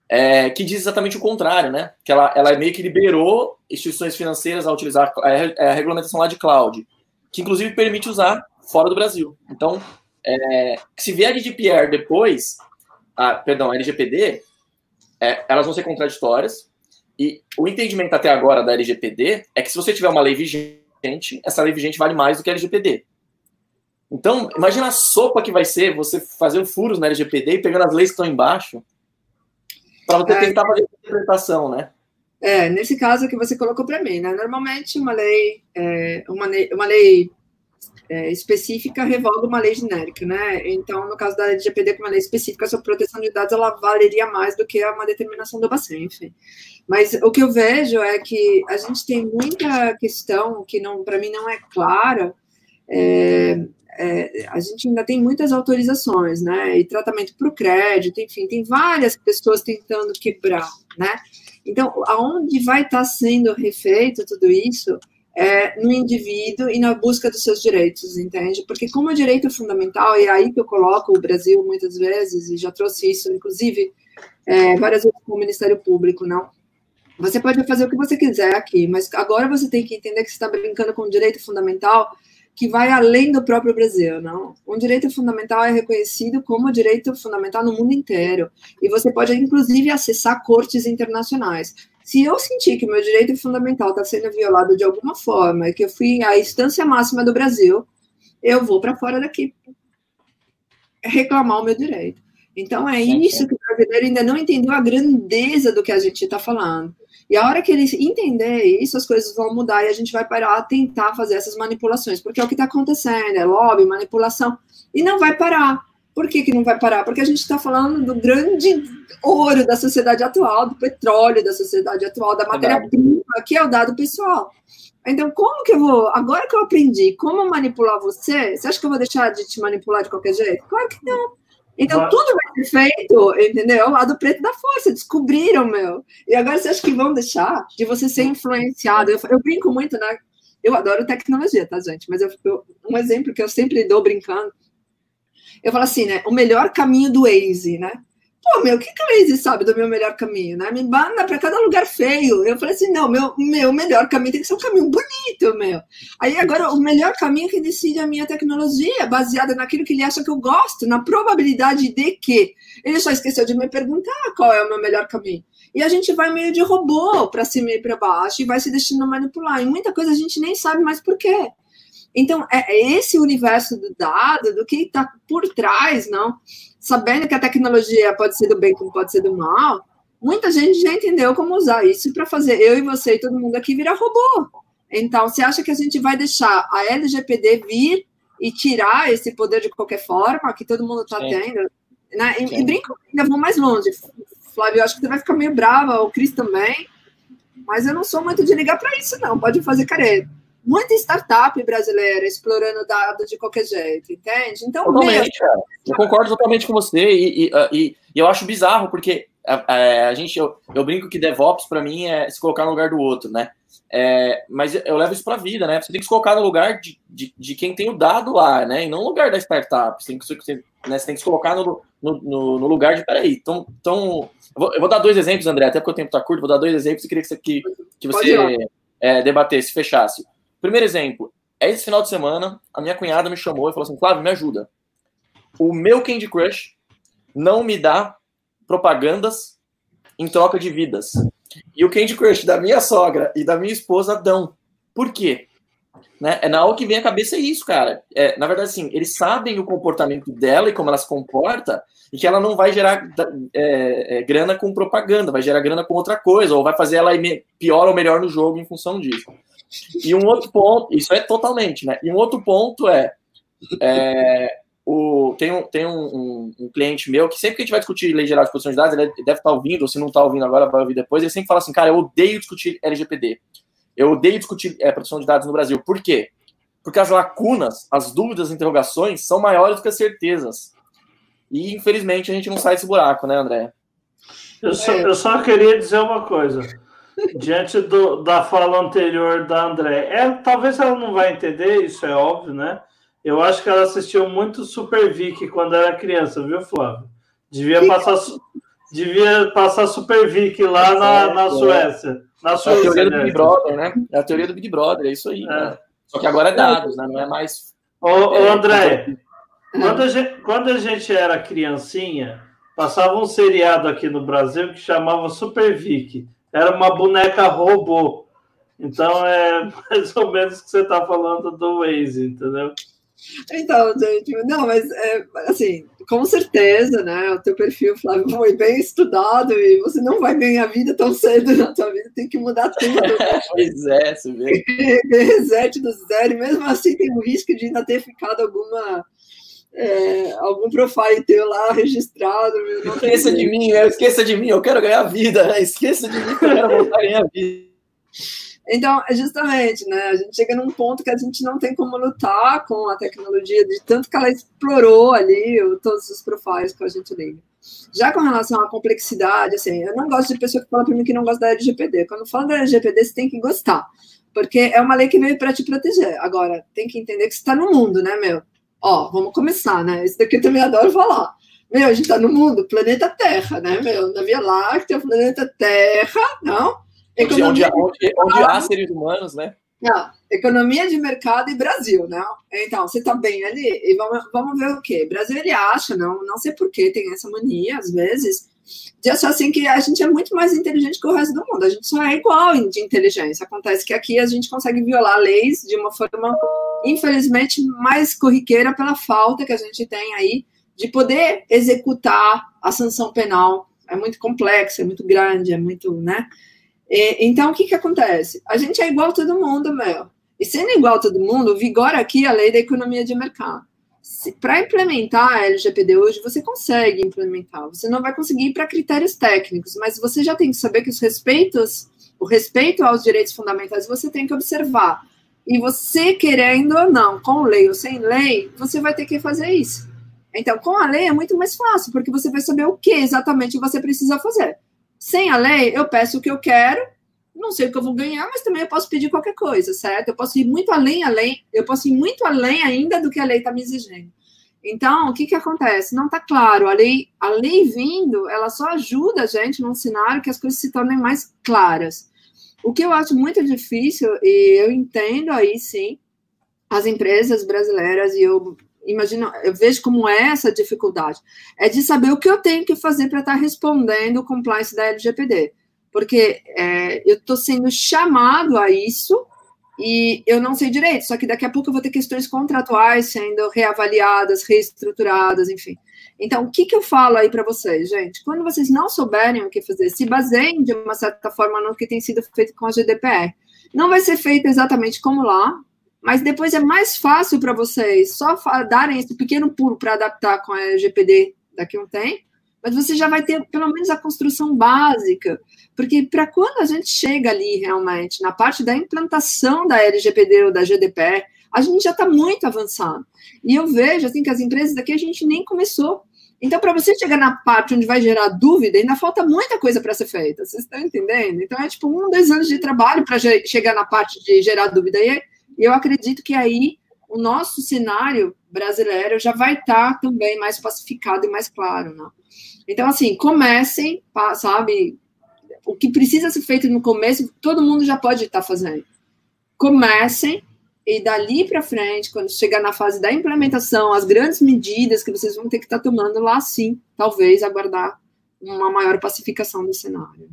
é, que diz exatamente o contrário, né? Que ela, ela meio que liberou instituições financeiras a utilizar a, a regulamentação lá de cloud, que inclusive permite usar fora do Brasil. Então, é, se vier a GDPR depois, a, perdão, a LGPD, é, elas vão ser contraditórias. E o entendimento até agora da LGPD é que se você tiver uma lei vigente, essa lei vigente vale mais do que a LGPD. Então, imagina a sopa que vai ser você fazer furos na LGPD e pegando as leis que estão embaixo para você é, tentar fazer a interpretação, né? É, nesse caso que você colocou para mim, né? Normalmente uma lei, é, uma lei, uma lei é, específica revoga uma lei genérica, né? Então, no caso da LGPD, com uma lei específica sobre proteção de dados, ela valeria mais do que uma determinação do Bacen, enfim. Mas o que eu vejo é que a gente tem muita questão que não, para mim não é clara, é, é, a gente ainda tem muitas autorizações, né? E tratamento para o crédito, enfim, tem várias pessoas tentando quebrar, né? Então, aonde vai estar tá sendo refeito tudo isso é no indivíduo e na busca dos seus direitos, entende? Porque como é direito fundamental, e é aí que eu coloco o Brasil muitas vezes, e já trouxe isso, inclusive, é, várias vezes com o Ministério Público, não? Você pode fazer o que você quiser aqui, mas agora você tem que entender que você está brincando com o direito fundamental que vai além do próprio Brasil, não. Um direito fundamental é reconhecido como direito fundamental no mundo inteiro, e você pode, inclusive, acessar cortes internacionais. Se eu sentir que meu direito fundamental está sendo violado de alguma forma, e que eu fui à instância máxima do Brasil, eu vou para fora daqui reclamar o meu direito. Então, é isso que o brasileiro ainda não entendeu a grandeza do que a gente está falando. E a hora que ele entender isso, as coisas vão mudar e a gente vai parar a tentar fazer essas manipulações, porque é o que está acontecendo, é lobby, manipulação, e não vai parar. Por que, que não vai parar? Porque a gente está falando do grande ouro da sociedade atual, do petróleo da sociedade atual, da matéria-prima, que é o dado pessoal. Então, como que eu vou. Agora que eu aprendi como manipular você, você acha que eu vou deixar de te manipular de qualquer jeito? Claro que não. Então, tudo vai ser feito, entendeu? Lá do preto da força, descobriram, meu. E agora você acha que vão deixar de você ser influenciado? Eu, eu brinco muito, né? Eu adoro tecnologia, tá, gente? Mas eu, eu, um exemplo que eu sempre dou brincando, eu falo assim, né? O melhor caminho do Waze, né? Pô, meu, o que, que sabe do meu melhor caminho, né? Me manda para cada lugar feio. Eu falei assim, não, meu, meu melhor caminho tem que ser um caminho bonito, meu. Aí agora o melhor caminho que decide a minha tecnologia, baseada naquilo que ele acha que eu gosto, na probabilidade de que. Ele só esqueceu de me perguntar qual é o meu melhor caminho. E a gente vai meio de robô para cima e para baixo e vai se deixando manipular. E muita coisa a gente nem sabe mais por quê. Então, é, é esse universo do dado, do que está por trás, não? Sabendo que a tecnologia pode ser do bem como pode ser do mal, muita gente já entendeu como usar isso para fazer eu e você e todo mundo aqui virar robô. Então, você acha que a gente vai deixar a LGPD vir e tirar esse poder de qualquer forma que todo mundo está tendo? Né? E, e brinco, ainda vou mais longe. Flávio, eu acho que você vai ficar meio brava, o Cris também, mas eu não sou muito de ligar para isso, não. Pode fazer careta muita startup brasileira explorando dados de qualquer jeito, entende? Então, totalmente, mesmo... eu concordo totalmente com você e, e, e, e, eu acho bizarro porque a, a, a gente, eu, eu, brinco que DevOps para mim é se colocar no lugar do outro, né? É, mas eu levo isso para a vida, né? Você tem que se colocar no lugar de, de, de, quem tem o dado lá, né? E não no lugar da startup. Você tem que, você, né? você tem que se colocar no, no, no, lugar de, peraí, então, então eu vou, eu vou, dar dois exemplos, André, até porque o tempo está curto, vou dar dois exemplos e queria que você, que, que você é, debatesse, fechasse. Primeiro exemplo, é esse final de semana, a minha cunhada me chamou e falou assim, Flávio, me ajuda. O meu Candy Crush não me dá propagandas em troca de vidas. E o Candy Crush da minha sogra e da minha esposa dão. Por quê? Né? É na hora que vem a cabeça é isso, cara. É, na verdade, assim, eles sabem o comportamento dela e como ela se comporta, e que ela não vai gerar é, é, grana com propaganda, vai gerar grana com outra coisa, ou vai fazer ela ir pior ou melhor no jogo em função disso. E um outro ponto, isso é totalmente, né? E um outro ponto é, é o, tem, um, tem um, um, um, cliente meu que sempre que a gente vai discutir lei geral de proteção de dados, ele deve estar ouvindo, ou se não está ouvindo agora, vai ouvir depois, ele sempre fala assim, cara, eu odeio discutir LGPD. Eu odeio discutir é, proteção de dados no Brasil. Por quê? Porque as lacunas, as dúvidas, as interrogações são maiores do que as certezas. E, infelizmente, a gente não sai desse buraco, né, André? Eu só, eu só queria dizer uma coisa. Diante do, da fala anterior da André, é, talvez ela não vai entender, isso é óbvio, né? Eu acho que ela assistiu muito Super Vic quando era criança, viu, Flávio? Devia passar, devia passar Super Vic lá na, é, na Suécia. Na Suécia, é a teoria do Big Brother, né? É a teoria do Big Brother, é isso aí. É. Né? Só que agora é dados, né? Não é mais. Ô, ô é, André, quando a, gente, quando a gente era criancinha, passava um seriado aqui no Brasil que chamava Super Vic. Era uma boneca robô. Então é mais ou menos o que você está falando do Waze, entendeu? Então, gente, não, mas é, assim, com certeza, né? O teu perfil, Flávio, foi bem estudado e você não vai ganhar vida tão cedo na tua vida, tem que mudar tudo. pois é, você vê. Reset do zero, e mesmo assim tem o risco de ainda ter ficado alguma. É, algum profile teu lá registrado. Esqueça de mim, esqueça de mim, eu quero ganhar vida, esqueça de mim, eu quero voltar a ganhar vida. Então, é justamente, né? A gente chega num ponto que a gente não tem como lutar com a tecnologia, de tanto que ela explorou ali todos os profiles que a gente liga. Já com relação à complexidade, assim, eu não gosto de pessoa que fala para mim que não gosta da LGPD. Quando fala da LGPD, você tem que gostar, porque é uma lei que veio para te proteger. Agora, tem que entender que você está no mundo, né, meu? Ó, vamos começar, né? Isso daqui eu também adoro falar. Meu, a gente está no mundo, planeta Terra, né, meu? Na Via Láctea, planeta Terra, não? Economia onde, onde, onde há seres humanos, né? Não, economia de mercado e Brasil, né? Então, você tá bem ali e vamos, vamos ver o quê? Brasil, ele acha, não, não sei por que tem essa mania, às vezes, de achar assim que a gente é muito mais inteligente que o resto do mundo. A gente só é igual de inteligência. Acontece que aqui a gente consegue violar leis de uma forma, infelizmente, mais corriqueira pela falta que a gente tem aí de poder executar a sanção penal. É muito complexo, é muito grande, é muito, né? então, o que, que acontece? A gente é igual a todo mundo, meu. E sendo igual a todo mundo, vigora aqui a lei da economia de mercado. Para implementar a LGPD hoje, você consegue implementar. Você não vai conseguir para critérios técnicos, mas você já tem que saber que os respeitos, o respeito aos direitos fundamentais, você tem que observar. E você, querendo ou não, com lei ou sem lei, você vai ter que fazer isso. Então, com a lei é muito mais fácil, porque você vai saber o que exatamente você precisa fazer. Sem a lei, eu peço o que eu quero, não sei o que eu vou ganhar, mas também eu posso pedir qualquer coisa, certo? Eu posso ir muito além, além, eu posso ir muito além ainda do que a lei está me exigindo. Então, o que, que acontece? Não está claro. A lei, a lei vindo, ela só ajuda a gente num cenário que as coisas se tornem mais claras. O que eu acho muito difícil, e eu entendo aí sim, as empresas brasileiras, e eu imagino, eu vejo como é essa dificuldade, é de saber o que eu tenho que fazer para estar tá respondendo o compliance da LGPD. Porque é, eu estou sendo chamado a isso e eu não sei direito, só que daqui a pouco eu vou ter questões contratuais sendo reavaliadas, reestruturadas, enfim. Então, o que, que eu falo aí para vocês, gente? Quando vocês não souberem o que fazer, se baseiem de uma certa forma no que tem sido feito com a GDPR. Não vai ser feito exatamente como lá, mas depois é mais fácil para vocês só darem esse pequeno pulo para adaptar com a LGPD daqui a um tempo, mas você já vai ter pelo menos a construção básica, porque para quando a gente chega ali realmente na parte da implantação da LGPD ou da GDPR, a gente já está muito avançado. E eu vejo assim que as empresas daqui a gente nem começou. Então, para você chegar na parte onde vai gerar dúvida, ainda falta muita coisa para ser feita. Vocês estão entendendo? Então, é tipo um, dois anos de trabalho para chegar na parte de gerar dúvida. E eu acredito que aí o nosso cenário brasileiro já vai estar tá também mais pacificado e mais claro, né? Então, assim, comecem, sabe? O que precisa ser feito no começo, todo mundo já pode estar fazendo. Comecem e dali para frente, quando chegar na fase da implementação, as grandes medidas que vocês vão ter que estar tomando lá, sim, talvez aguardar uma maior pacificação do cenário.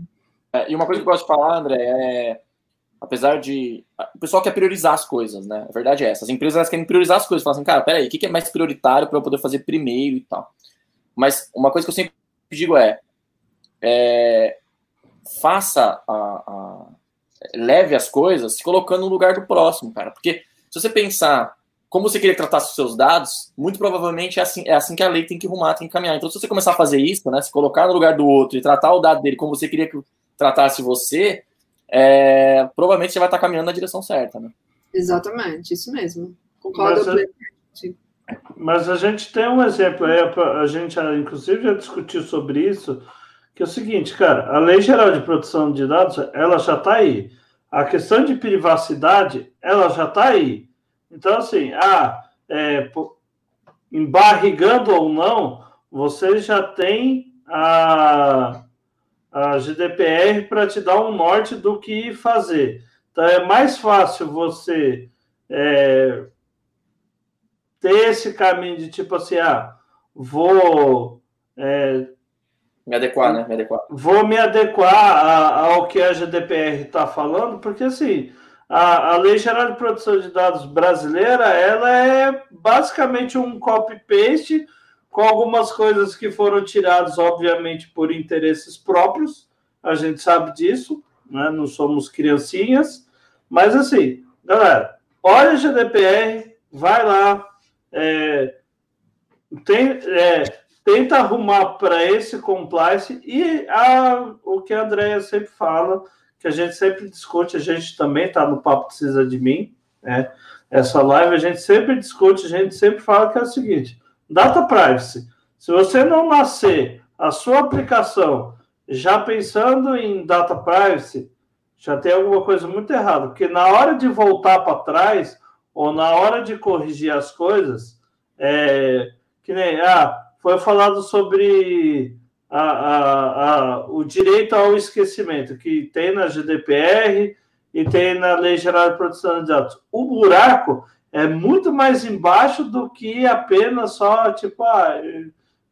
É, e uma coisa que eu gosto de falar, André, é apesar de. O pessoal quer priorizar as coisas, né? A verdade é essa. As empresas querem priorizar as coisas. Falam assim, cara, peraí, o que é mais prioritário para eu poder fazer primeiro e tal. Mas uma coisa que eu sempre digo é. é faça a, a, leve as coisas se colocando no lugar do próximo, cara. Porque se você pensar como você queria tratar os seus dados, muito provavelmente é assim, é assim que a lei tem que rumar, tem que caminhar. Então, se você começar a fazer isso, né, se colocar no lugar do outro e tratar o dado dele como você queria que tratasse você, é, provavelmente você vai estar caminhando na direção certa, né? Exatamente, isso mesmo. Concordo mas, mas a gente tem um exemplo, é, a gente inclusive já discutiu sobre isso, que é o seguinte, cara, a Lei Geral de Proteção de Dados, ela já está aí. A questão de privacidade, ela já está aí. Então, assim, ah, é, embarrigando ou não, você já tem a, a GDPR para te dar um norte do que fazer. Então, é mais fácil você é, ter esse caminho de tipo assim, ah, vou. É, me adequar, né? Me adequar. Vou me adequar ao que a GDPR está falando, porque assim, a, a Lei Geral de Proteção de Dados brasileira, ela é basicamente um copy-paste com algumas coisas que foram tiradas, obviamente, por interesses próprios, a gente sabe disso, né? não somos criancinhas, mas assim, galera, olha a GDPR, vai lá, é, tem, é, tenta arrumar para esse compliance e a, o que a Andrea sempre fala, que a gente sempre discute, a gente também está no Papo Precisa de Mim, né? essa live a gente sempre discute, a gente sempre fala que é o seguinte, Data privacy. Se você não nascer a sua aplicação já pensando em data privacy, já tem alguma coisa muito errada, porque na hora de voltar para trás ou na hora de corrigir as coisas, é, que nem ah, foi falado sobre a, a, a, o direito ao esquecimento que tem na GDPR e tem na Lei Geral de Proteção de Dados. O buraco é muito mais embaixo do que apenas só, tipo, ah,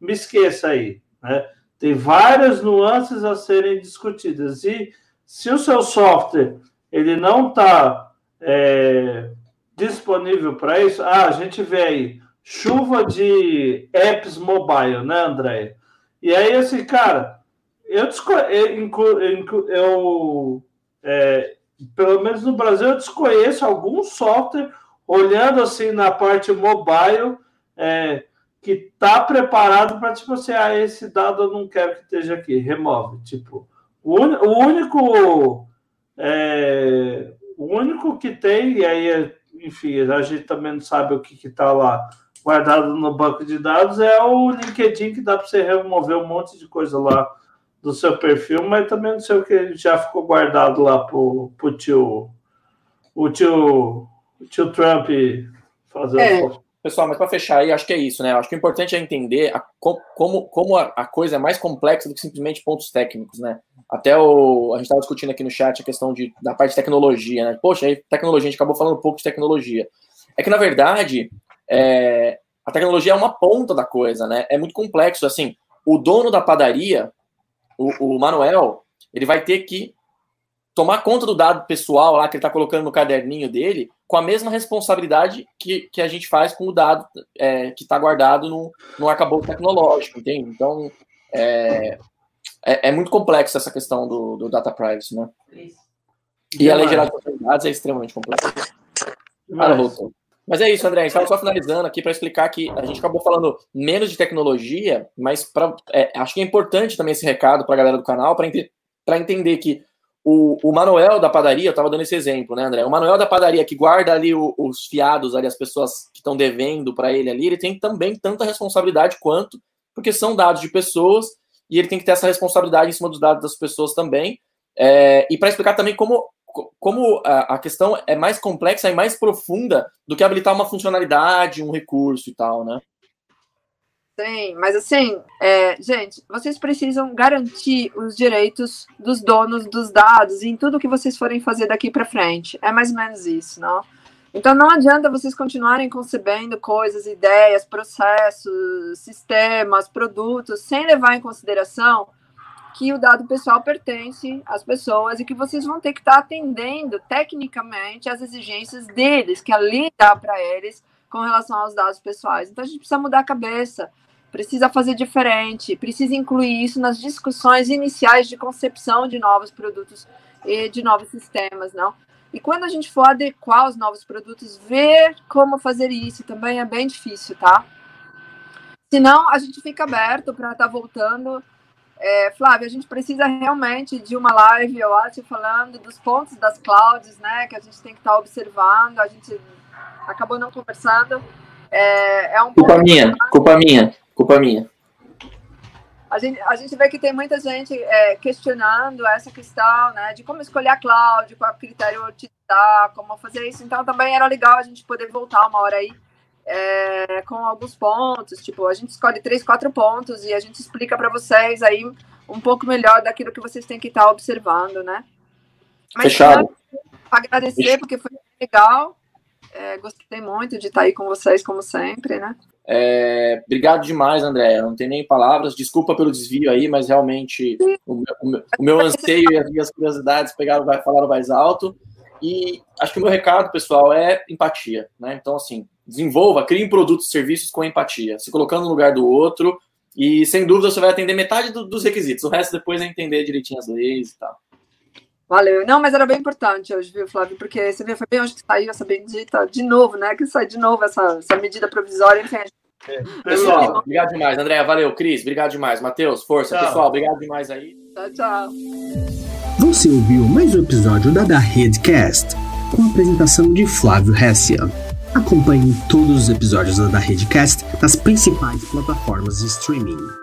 me esqueça aí. Né? Tem várias nuances a serem discutidas. E se o seu software ele não está é, disponível para isso, ah, a gente vê aí chuva de apps mobile, né, André? E aí, assim, cara, eu, eu, eu, é, pelo menos no Brasil, eu desconheço algum software olhando assim na parte mobile, é, que está preparado para tipo assim, ah, esse dado eu não quero que esteja aqui, remove. Tipo, o, un, o único é, o único que tem, e aí, enfim, a gente também não sabe o que está lá guardado no banco de dados, é o LinkedIn, que dá para você remover um monte de coisa lá do seu perfil, mas também não sei o que já ficou guardado lá para o tio, o tio o tio Trump fazer é. Pessoal, mas para fechar aí, acho que é isso, né? Acho que o importante é entender a, como, como a, a, coisa é mais complexa do que simplesmente pontos técnicos, né? Até o, a gente estava discutindo aqui no chat a questão de, da parte de tecnologia, né? Poxa, aí tecnologia, a gente acabou falando um pouco de tecnologia. É que, na verdade, é, a tecnologia é uma ponta da coisa, né? É muito complexo, assim, o dono da padaria, o, o Manuel, ele vai ter que tomar conta do dado pessoal lá que ele está colocando no caderninho dele com a mesma responsabilidade que, que a gente faz com o dado é, que está guardado no, no arcabouço tecnológico, entende? Então, é, é, é, muito complexo essa questão do, do data privacy, né? E a lei geral de dados é extremamente complexa. Ah, voltou. Mas é isso, André. Estava só finalizando aqui para explicar que a gente acabou falando menos de tecnologia, mas pra, é, acho que é importante também esse recado para a galera do canal para ent entender que o, o Manuel da padaria, eu estava dando esse exemplo, né, André? O Manuel da padaria que guarda ali o, os fiados, ali, as pessoas que estão devendo para ele ali, ele tem também tanta responsabilidade quanto porque são dados de pessoas e ele tem que ter essa responsabilidade em cima dos dados das pessoas também. É, e para explicar também como, como a, questão é mais complexa e mais profunda do que habilitar uma funcionalidade, um recurso e tal, né? Sim, mas assim, é, gente, vocês precisam garantir os direitos dos donos dos dados em tudo que vocês forem fazer daqui para frente. É mais ou menos isso, não? Então não adianta vocês continuarem concebendo coisas, ideias, processos, sistemas, produtos, sem levar em consideração que o dado pessoal pertence às pessoas e que vocês vão ter que estar atendendo tecnicamente às exigências deles, que a lei dá para eles com relação aos dados pessoais. Então a gente precisa mudar a cabeça precisa fazer diferente, precisa incluir isso nas discussões iniciais de concepção de novos produtos e de novos sistemas, não? E quando a gente for adequar os novos produtos, ver como fazer isso também é bem difícil, tá? Senão, a gente fica aberto para estar tá voltando. É, Flávia, a gente precisa realmente de uma live, eu acho, falando dos pontos das clouds, né? Que a gente tem que estar tá observando. A gente acabou não conversando. É, é um culpa minha, culpa minha. Culpa minha. A gente, a gente vê que tem muita gente é, questionando essa questão, né, de como escolher a cloud, qual critério utilizar, como fazer isso. Então, também era legal a gente poder voltar uma hora aí é, com alguns pontos. Tipo, a gente escolhe três, quatro pontos e a gente explica para vocês aí um pouco melhor daquilo que vocês têm que estar observando, né? Mas, Fechado. Agradecer, porque foi legal. É, gostei muito de estar aí com vocês, como sempre, né? É, obrigado demais, André. Não tem nem palavras. Desculpa pelo desvio aí, mas realmente o meu, o meu, o meu anseio e as minhas curiosidades pegaram, vai falar mais alto. E acho que o meu recado, pessoal, é empatia. Né? Então, assim, desenvolva, crie produtos e serviços com empatia, se colocando no lugar do outro. E sem dúvida você vai atender metade do, dos requisitos. O resto depois é entender direitinho as leis e tal. Valeu. Não, mas era bem importante hoje, viu, Flávio? Porque você viu, foi bem hoje que saiu essa bendita, de novo, né? Que sai de novo essa, essa medida provisória. Enfim, é. Pessoal, obrigado demais. André, valeu. Cris, obrigado demais. Matheus, força. Tchau. Pessoal, obrigado demais aí. Tchau, tchau. Você ouviu mais um episódio da Da Redcast, com a apresentação de Flávio Hessia. Acompanhe todos os episódios da Redcast nas principais plataformas de streaming.